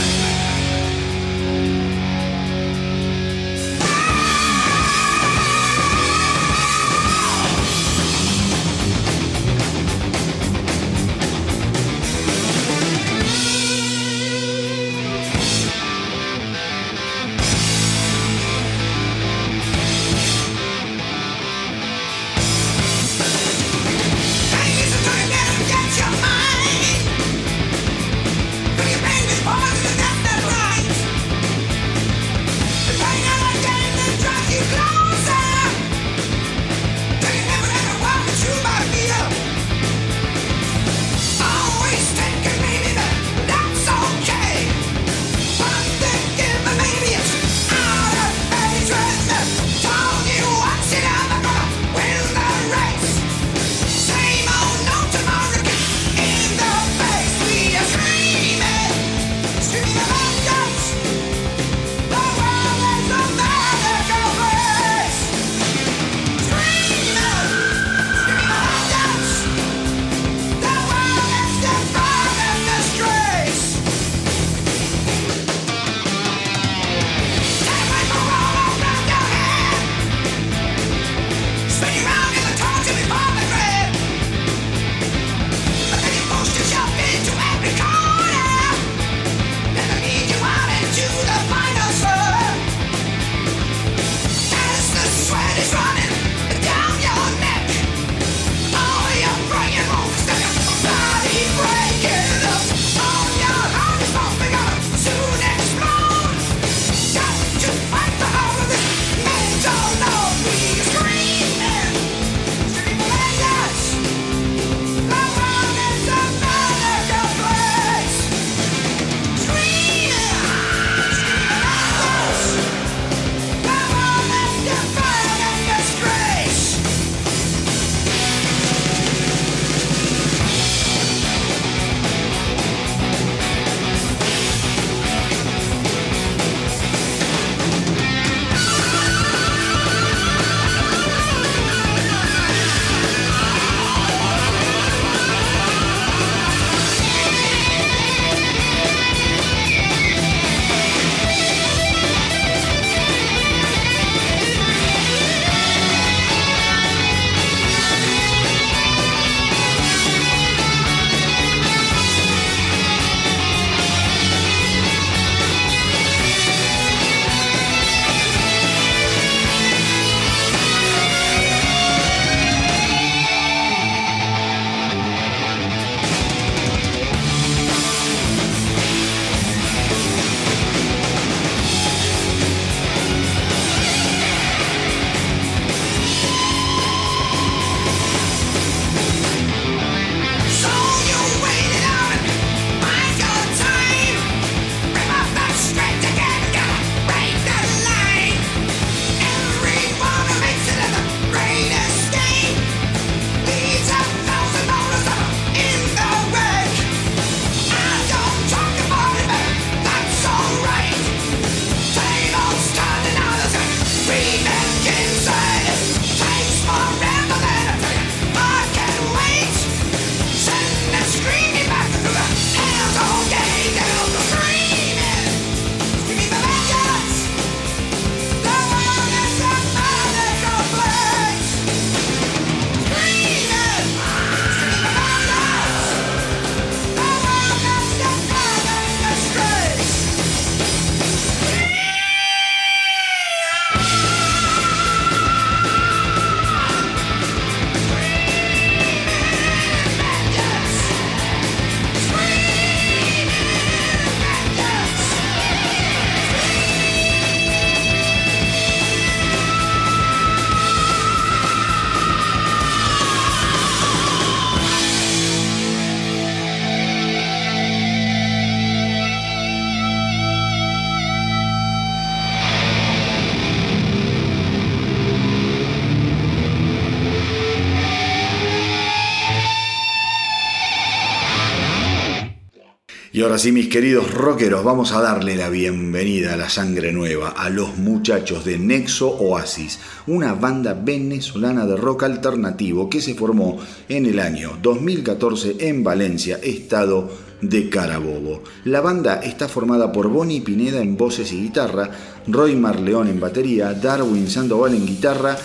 Ahora sí, mis queridos rockeros, vamos a darle la bienvenida a la sangre nueva, a los muchachos de Nexo Oasis, una banda venezolana de rock alternativo que se formó en el año 2014 en Valencia, estado de Carabobo. La banda está formada por Bonnie Pineda en voces y guitarra, Roy Marleón en batería, Darwin Sandoval en guitarra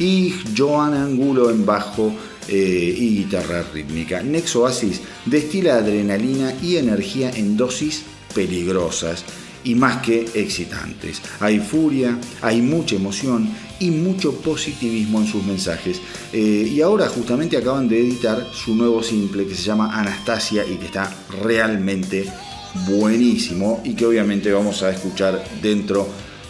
y Joan Angulo en bajo eh, y guitarra rítmica. Nexo Oasis destila adrenalina y energía en dosis peligrosas y más que excitantes. Hay furia, hay mucha emoción y mucho positivismo en sus mensajes. Eh, y ahora justamente acaban de editar su nuevo simple que se llama Anastasia y que está realmente buenísimo y que obviamente vamos a escuchar dentro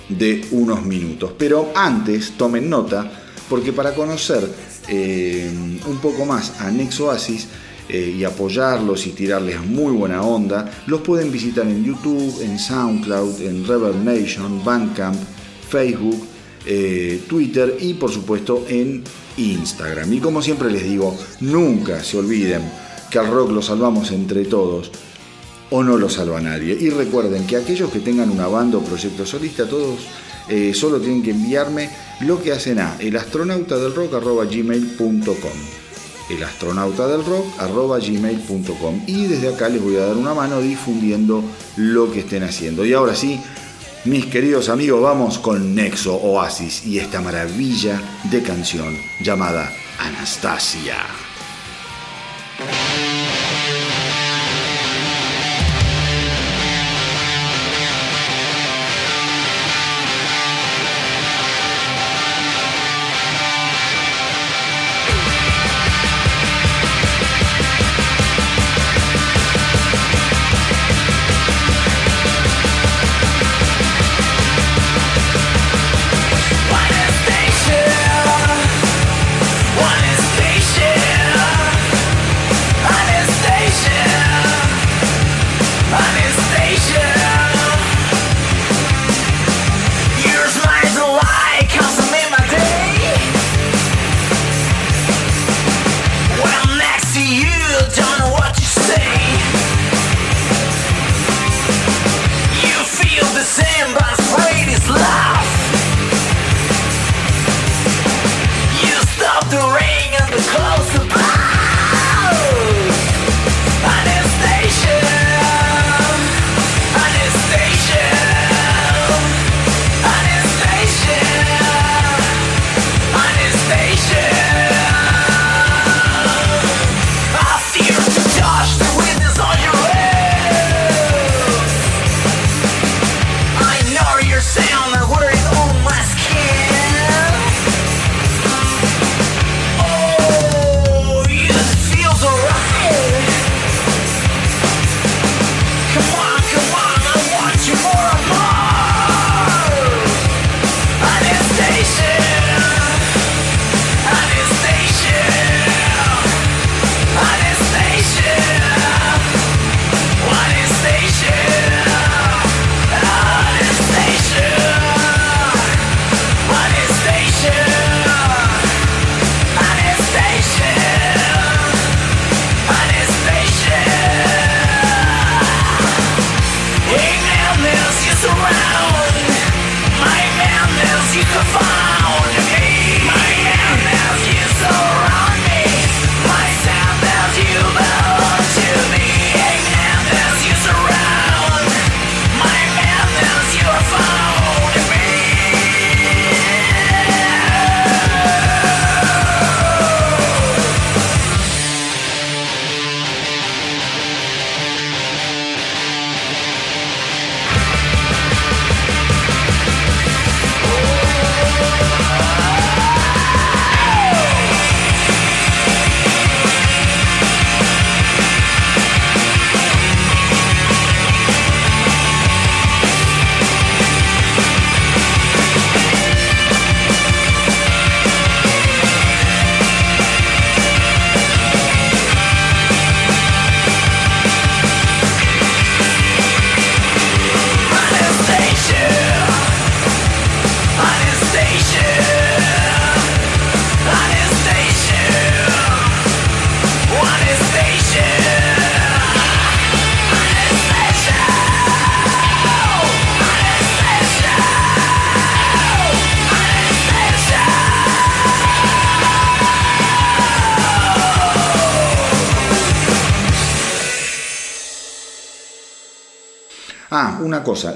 de unos minutos. Pero antes tomen nota porque para conocer eh, un poco más a Nexo Oasis eh, y apoyarlos y tirarles muy buena onda, los pueden visitar en YouTube, en SoundCloud, en Reverb Nation, Bandcamp, Facebook, eh, Twitter y por supuesto en Instagram. Y como siempre les digo, nunca se olviden que al rock lo salvamos entre todos o no lo salva nadie. Y recuerden que aquellos que tengan una banda o proyecto solista, todos solo tienen que enviarme lo que hacen a elastronautadelrock.gmail.com elastronautadelrock.gmail.com y desde acá les voy a dar una mano difundiendo lo que estén haciendo. Y ahora sí, mis queridos amigos, vamos con Nexo Oasis y esta maravilla de canción llamada Anastasia.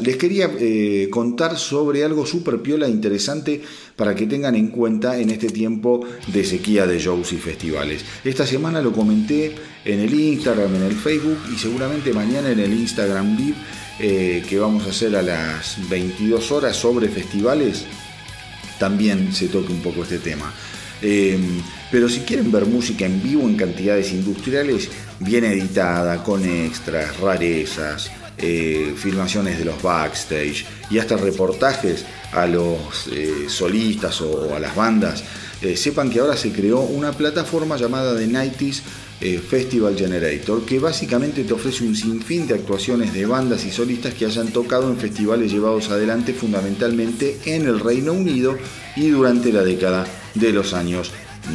Les quería eh, contar sobre algo súper piola e interesante para que tengan en cuenta en este tiempo de sequía de shows y festivales. Esta semana lo comenté en el Instagram, en el Facebook y seguramente mañana en el Instagram Live eh, que vamos a hacer a las 22 horas sobre festivales, también se toque un poco este tema. Em, pero si quieren ver música en vivo en cantidades industriales, bien editada, con extras, rarezas, eh, filmaciones de los backstage y hasta reportajes a los eh, solistas o, a las bandas, eh, sepan que ahora se creó una plataforma llamada The 90 Festival Generator que básicamente te ofrece un sinfín de actuaciones de bandas y solistas que hayan tocado en festivales llevados adelante fundamentalmente en el Reino Unido y durante la década de los años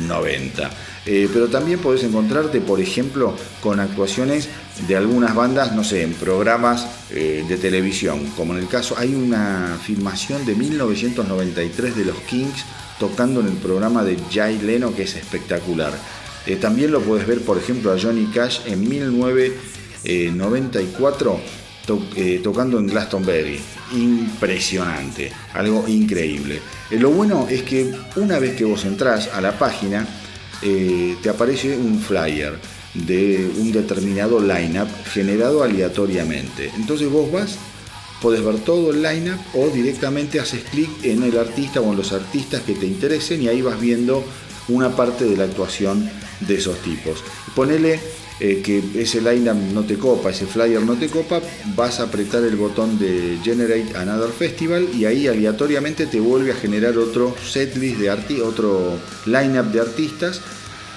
90. Eh, pero también podés encontrarte, por ejemplo, con actuaciones de algunas bandas, no sé, en programas eh, de televisión, como en el caso, hay una filmación de 1993 de los Kings tocando en el programa de Jay Leno que es espectacular. Eh, también lo puedes ver, por ejemplo, a Johnny Cash en 1994 tocando en Glastonbury. Impresionante, algo increíble. lo bueno es que una vez que vos entrás a la página, eh, te aparece un flyer de un determinado lineup generado aleatoriamente. Entonces vos vas, podés ver todo el lineup o directamente haces clic en el artista o en los artistas que te interesen y ahí vas viendo una parte de la actuación de esos tipos. Ponele eh, que ese lineup no te copa, ese flyer no te copa, vas a apretar el botón de Generate Another Festival y ahí aleatoriamente te vuelve a generar otro setlist de arti otro lineup de artistas,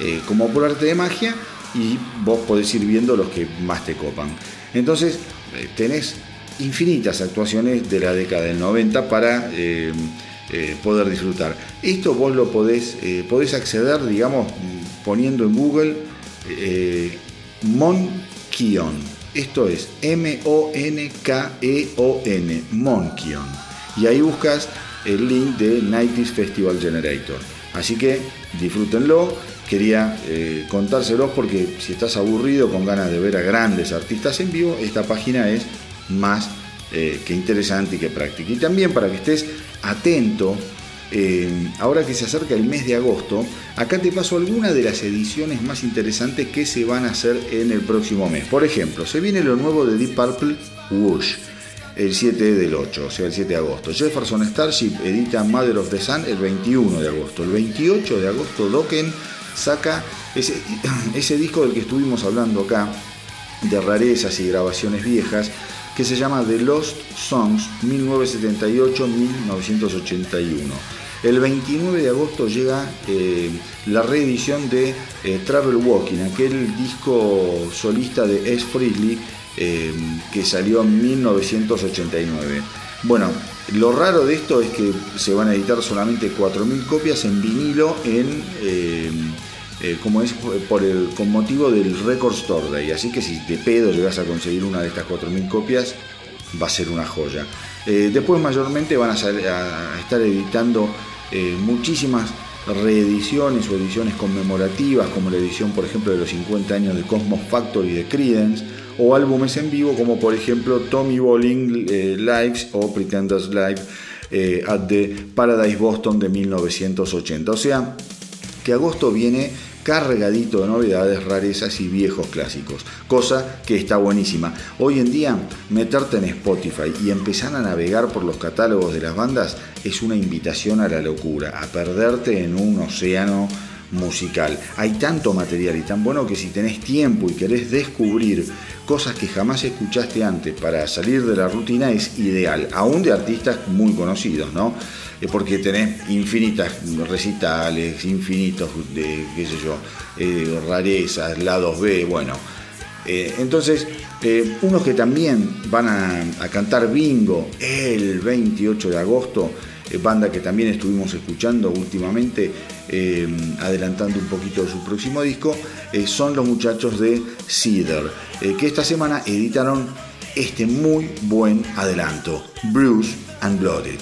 eh, como por arte de magia, y vos podés ir viendo los que más te copan. Entonces, eh, tenés infinitas actuaciones de la década del 90 para poder disfrutar. Esto vos lo podés, podés acceder, digamos, poniendo en Google Monkion. Esto es M-O-N-K-E-O-N, Monkion. Y ahí buscas el link de 90 Festival Generator. Así que disfrútenlo. Quería eh, contárselos porque si estás aburrido con ganas de ver a grandes artistas en vivo, esta página es más eh, que interesante y que práctica. Y también para que estés atento eh, ahora que se acerca el mes de agosto, acá te paso algunas de las ediciones más interesantes que se van a hacer en el próximo mes. Por ejemplo, se viene lo nuevo de Deep Purple Whoosh, el 7 del 8, o sea, el 7 de agosto. Jefferson Starship edita Mother of the Sun el 21 de agosto. El 28 de agosto, Dokken saca ese, ese disco del que estuvimos hablando acá, de rarezas y grabaciones viejas, que se llama The Lost Songs 1978-1981. El 29 de agosto llega eh, la reedición de eh, Travel Walking, aquel disco solista de S. Frehley eh, que salió en 1989. Bueno, lo raro de esto es que se van a editar solamente 4.000 copias en vinilo en, como es por el, con motivo del Record Store Day. Así que si de pedo llegas a conseguir una de estas 4.000 copias, va a ser una joya. después mayormente van a, estar editando eh, muchísimas reediciones o ediciones conmemorativas, como la edición, por ejemplo, de los 50 años de Cosmos Factory de Creedence, o álbumes en vivo, como por ejemplo Tommy Bowling eh, Lives o Pretenders Live eh, at the Paradise Boston de 1980. O sea, que agosto viene cargadito de novedades, rarezas y viejos clásicos, cosa que está buenísima. Hoy en día, meterte en Spotify y empezar a navegar por los catálogos de las bandas es una invitación a la locura, a perderte en un océano musical. Hay tanto material y tan bueno que si tenés tiempo y querés descubrir cosas que jamás escuchaste antes para salir de la rutina es ideal, aún de artistas muy conocidos, ¿no? porque tenés infinitas recitales, infinitos de, qué sé yo, eh, rarezas, lados B, bueno. Eh, entonces, eh, unos que también van a, cantar bingo el 28 de agosto, banda que también estuvimos escuchando últimamente, adelantando un poquito su próximo disco, son los muchachos de Cedar, que esta semana editaron este muy buen adelanto, Bruce and Blooded.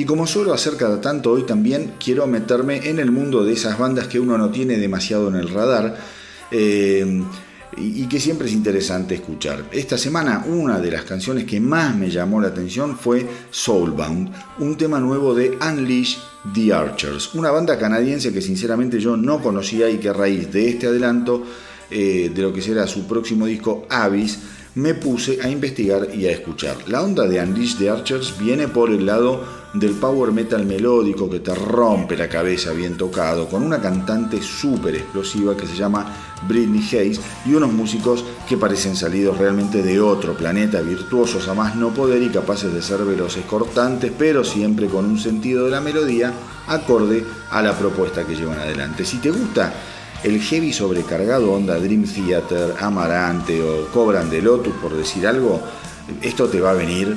Y como suelo hacer cada tanto hoy también, quiero meterme en el mundo de esas bandas que uno no tiene demasiado en el radar. Eh, y que siempre es interesante escuchar. Esta semana una de las canciones que más me llamó la atención fue Soulbound, un tema nuevo de Unleash the Archers, una banda canadiense que sinceramente yo no conocía y que a raíz de este adelanto eh, de lo que será su próximo disco Abyss, me puse a investigar y a escuchar. La onda de Unleash the Archers viene por el lado del power metal melódico que te rompe la cabeza bien tocado, con una cantante súper explosiva que se llama Britney Hayes y unos músicos que parecen salidos realmente de otro planeta, virtuosos a más no poder y capaces de ser veloces cortantes, pero siempre con un sentido de la melodía acorde a la propuesta que llevan adelante. Si te gusta el heavy sobrecargado onda Dream Theater, Amarante o Cobran de Lotus, por decir algo, esto te va a venir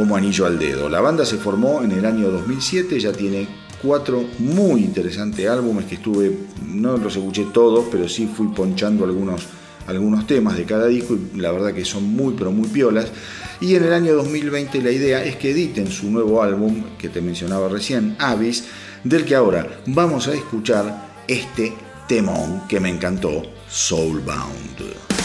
como anillo al dedo. La banda se formó en el año 2007, ya tiene cuatro muy interesantes álbumes que estuve, no los escuché todos, pero sí fui ponchando algunos, algunos temas de cada disco y la verdad que son muy pero muy piolas. Y en el año 2020 la idea es que editen su nuevo álbum que te mencionaba recién, Abyss, del que ahora vamos a escuchar este temón que me encantó, Soulbound.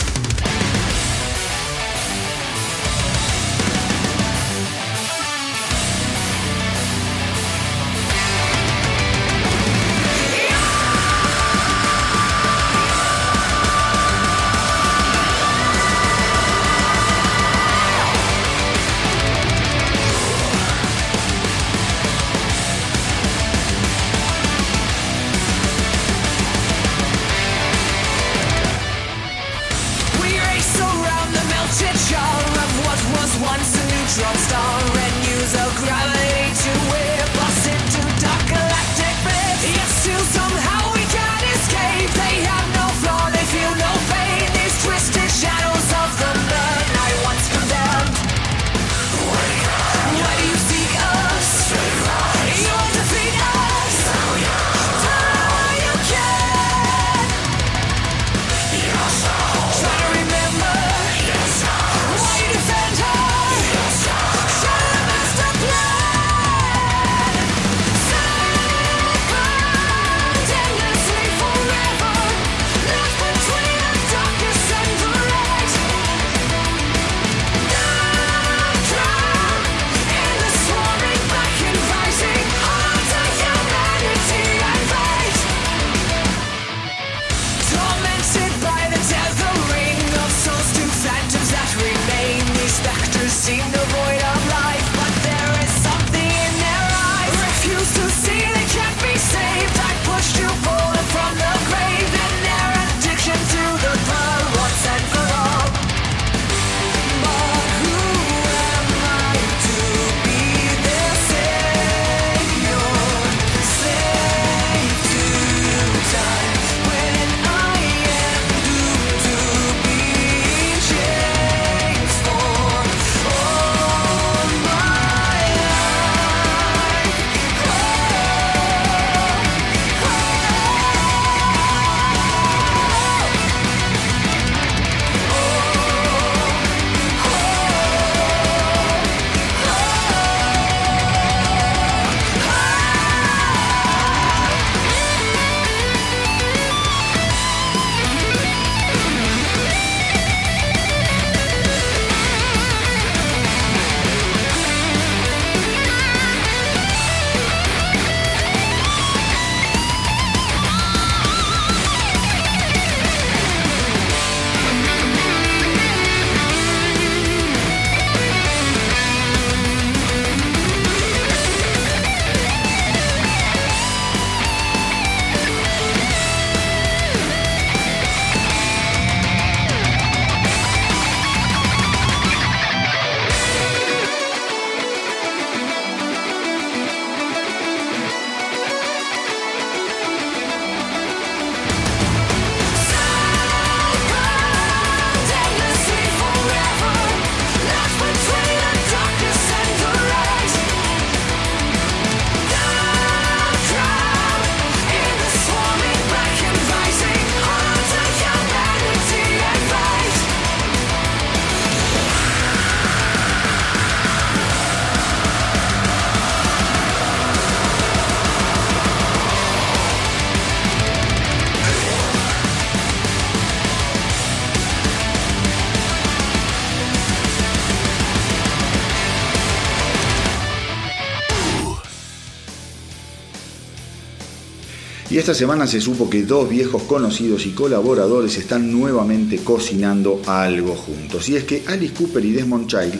Esta semana se supo que dos viejos conocidos y colaboradores están nuevamente cocinando algo juntos. Y es que Alice Cooper y Desmond Child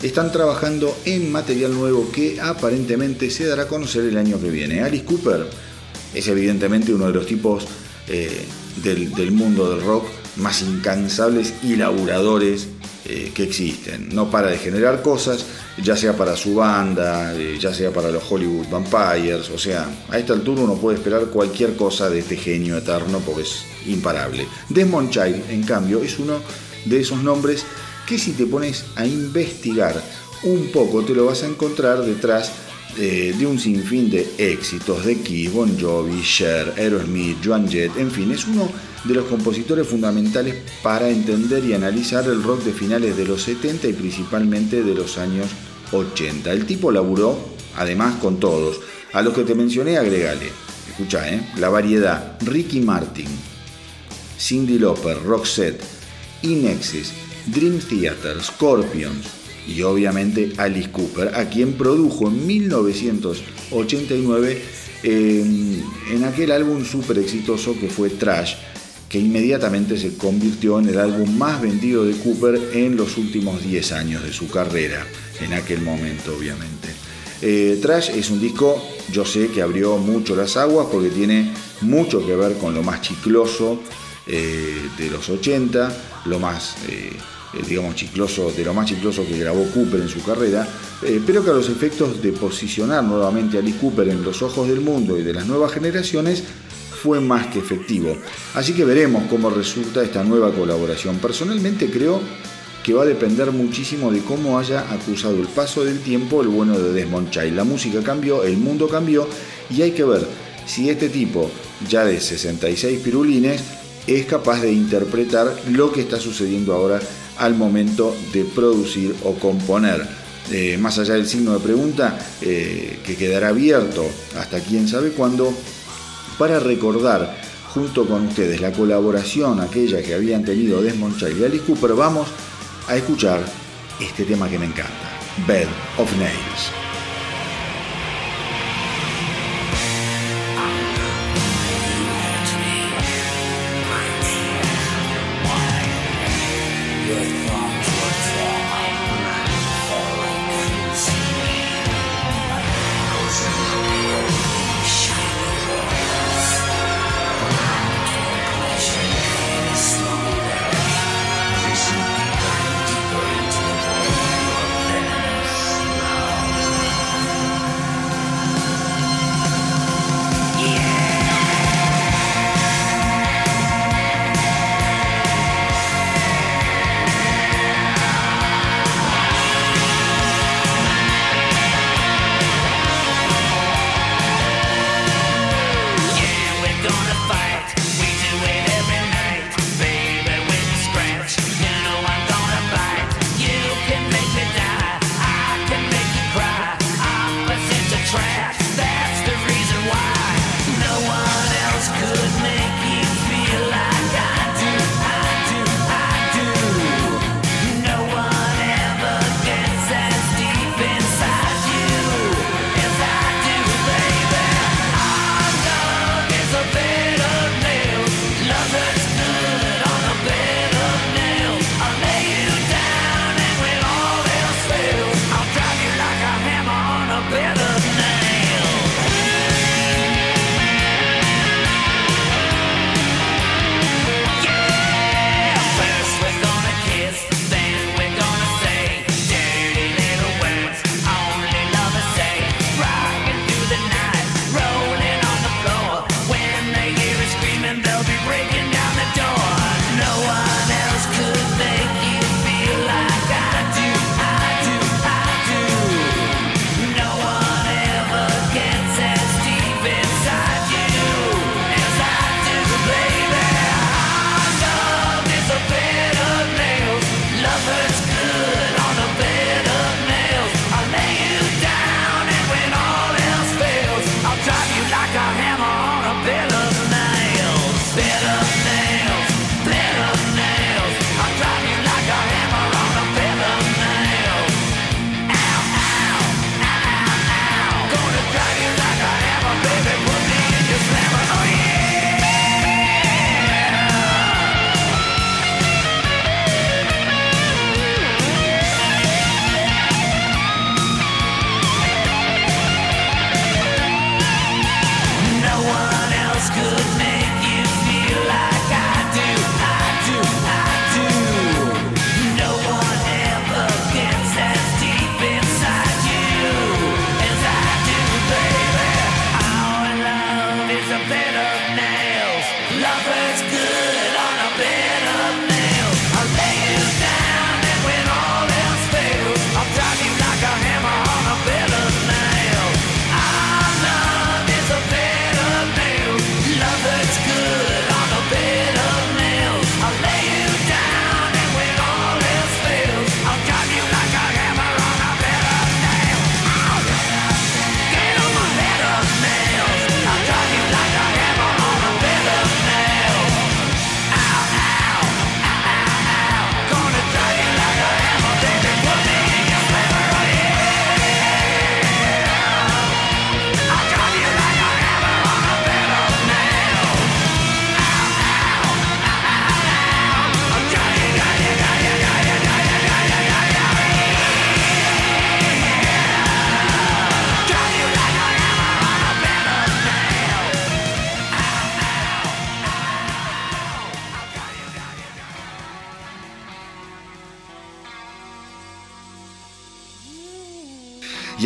están trabajando en material nuevo que aparentemente se dará a conocer el año que viene. Alice Cooper es evidentemente uno de los tipos eh, del, mundo del rock más incansables y laburadores eh, que existen. No para de generar cosas, ya sea para su banda, eh, ya sea para los Hollywood Vampires. O sea, a esta altura uno puede esperar cualquier cosa de este genio eterno porque es imparable. Desmond Child, en cambio, es uno de esos nombres que si te pones a investigar un poco te lo vas a encontrar detrás eh, de un sinfín de éxitos de Kiss, Bon Jovi, Cher, Aerosmith, Joan Jett, en fin, es uno de los compositores fundamentales para entender y analizar el rock de finales de los 70 y principalmente de los años 80. El tipo laburó, además, con todos. A los que te mencioné, agregale. Escucha, ¿eh? La variedad. Ricky Martin, Cindy Lauper, Roxette, Inexis, Dream Theater, Scorpions y obviamente Alice Cooper, a quien produjo en 1989 en aquel álbum súper exitoso que fue Trash, que inmediatamente se convirtió en el álbum más vendido de Cooper en los últimos 10 años de su carrera, en aquel momento obviamente. Eh, Trash es un disco, yo sé que abrió mucho las aguas porque tiene mucho que ver con lo más chicloso eh, de los 80, lo más, eh, digamos, chicloso, de lo más chicloso que grabó Cooper en su carrera, pero que a los efectos de posicionar nuevamente a Alice Cooper en los ojos del mundo y de las nuevas generaciones, fue más que efectivo. Así que veremos cómo resulta esta nueva colaboración. Personalmente creo que va a depender muchísimo de cómo haya acusado el paso del tiempo el bueno de Desmond. La música cambió, el mundo cambió y hay que ver si este tipo, ya de 66 pirulines, es capaz de interpretar lo que está sucediendo ahora al momento de producir o componer. Eh, más allá del signo de pregunta, eh, que quedará abierto hasta quién sabe cuándo, para recordar junto con ustedes la colaboración aquella que habían tenido Desmond Child y Alice Cooper, vamos a escuchar este tema que me encanta, Bed of Nails.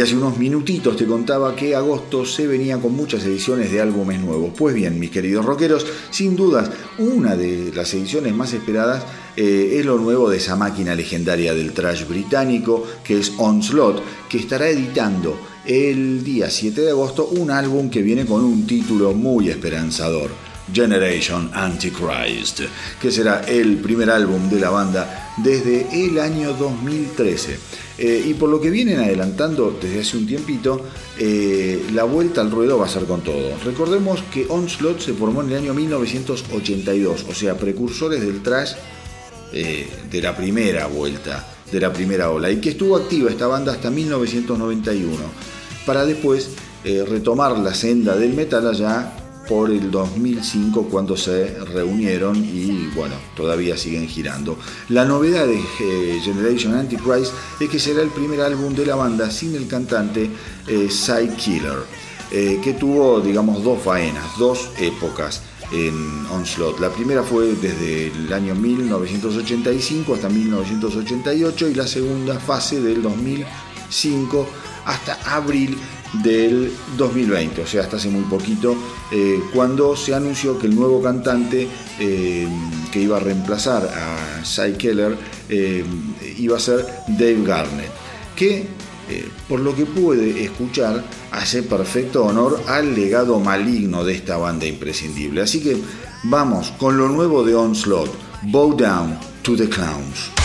Hace unos minutitos te contaba que agosto se venía con muchas ediciones de álbumes nuevos. Pues bien, mis queridos rockeros, sin dudas, una de las ediciones más esperadas eh, es lo nuevo de esa máquina legendaria del trash británico, que es Onslaught, que estará editando el día 7 de agosto un álbum que viene con un título muy esperanzador. Generation Antichrist, que será el primer álbum de la banda desde el año 2013. Eh, y por lo que vienen adelantando desde hace un tiempito, eh, la vuelta al ruedo va a ser con todo. Recordemos que Onslaught se formó en el año 1982, o sea, precursores del trash eh, de la primera vuelta, de la primera ola, y que estuvo activa esta banda hasta 1991, para después retomar la senda del metal allá por el 2005 cuando se reunieron y bueno, todavía siguen girando. La novedad de eh, Generation Antichrist es que será el primer álbum de la banda sin el cantante eh, eh, que tuvo digamos dos faenas, dos épocas en Onslaught. La primera fue desde el año 1985 hasta 1988 y la segunda fase del 2005 hasta abril del 2020, o sea, hasta hace muy poquito, eh, cuando se anunció que el nuevo cantante eh, que iba a reemplazar a Cy Keller eh, iba a ser Dave Garnett, que por lo que pude escuchar hace perfecto honor al legado maligno de esta banda imprescindible. Así que vamos con lo nuevo de Onslaught, Bow Down to the Clowns.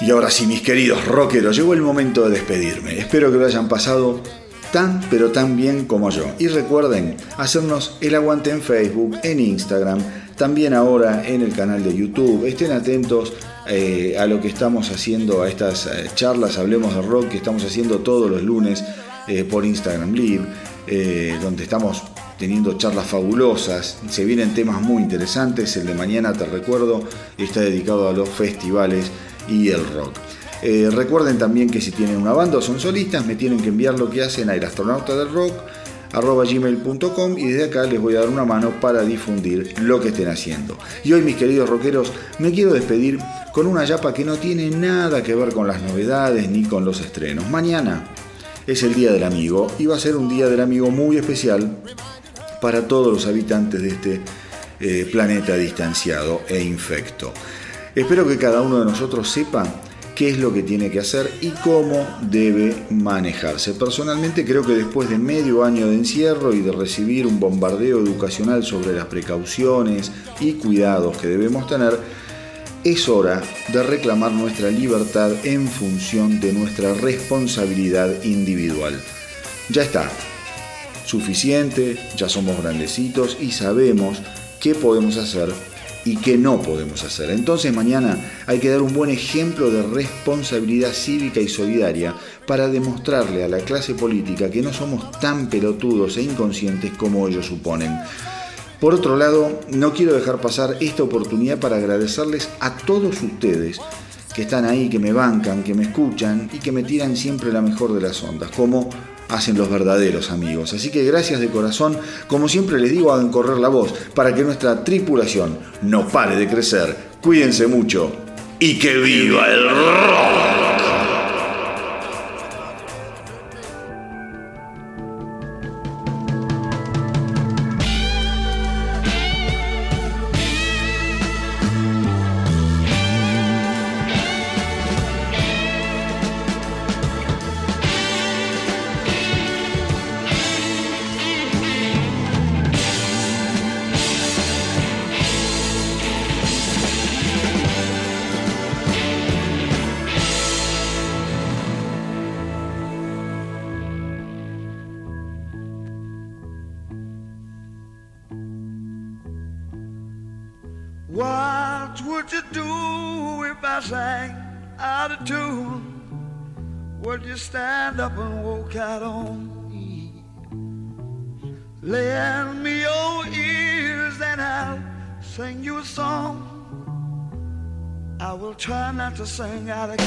Y ahora sí, mis queridos rockeros, llegó el momento de despedirme. Espero que lo hayan pasado tan pero tan bien como yo. Y recuerden hacernos el aguante en Facebook, en Instagram, también ahora en el canal de YouTube. Estén atentos eh, a lo que estamos haciendo, a estas eh, charlas, hablemos de rock que estamos haciendo todos los lunes eh, por Instagram Live, donde estamos teniendo charlas fabulosas, se vienen temas muy interesantes, el de mañana te recuerdo está dedicado a los festivales y el rock. Eh, recuerden también que si tienen una banda o son solistas, me tienen que enviar lo que hacen a el astronauta del rock y desde acá les voy a dar una mano para difundir lo que estén haciendo. Y hoy mis queridos rockeros, me quiero despedir con una yapa que no tiene nada que ver con las novedades ni con los estrenos. Mañana es el Día del Amigo y va a ser un Día del Amigo muy especial para todos los habitantes de este eh, planeta distanciado e infecto. Espero que cada uno de nosotros sepa qué es lo que tiene que hacer y cómo debe manejarse. Personalmente creo que después de medio año de encierro y de recibir un bombardeo educacional sobre las precauciones y cuidados que debemos tener, es hora de reclamar nuestra libertad en función de nuestra responsabilidad individual. Ya está, suficiente, ya somos grandecitos y sabemos qué podemos hacer y qué no podemos hacer. Entonces mañana hay que dar un buen ejemplo de responsabilidad cívica y solidaria para demostrarle a la clase política que no somos tan pelotudos e inconscientes como ellos suponen. Por otro lado, no quiero dejar pasar esta oportunidad para agradecerles a todos ustedes que están ahí, que me bancan, que me escuchan y que me tiran siempre la mejor de las ondas, como hacen los verdaderos amigos. Así que gracias de corazón, como siempre les digo, hagan correr la voz para que nuestra tripulación no pare de crecer. Cuídense mucho y que viva el rock. To sing out of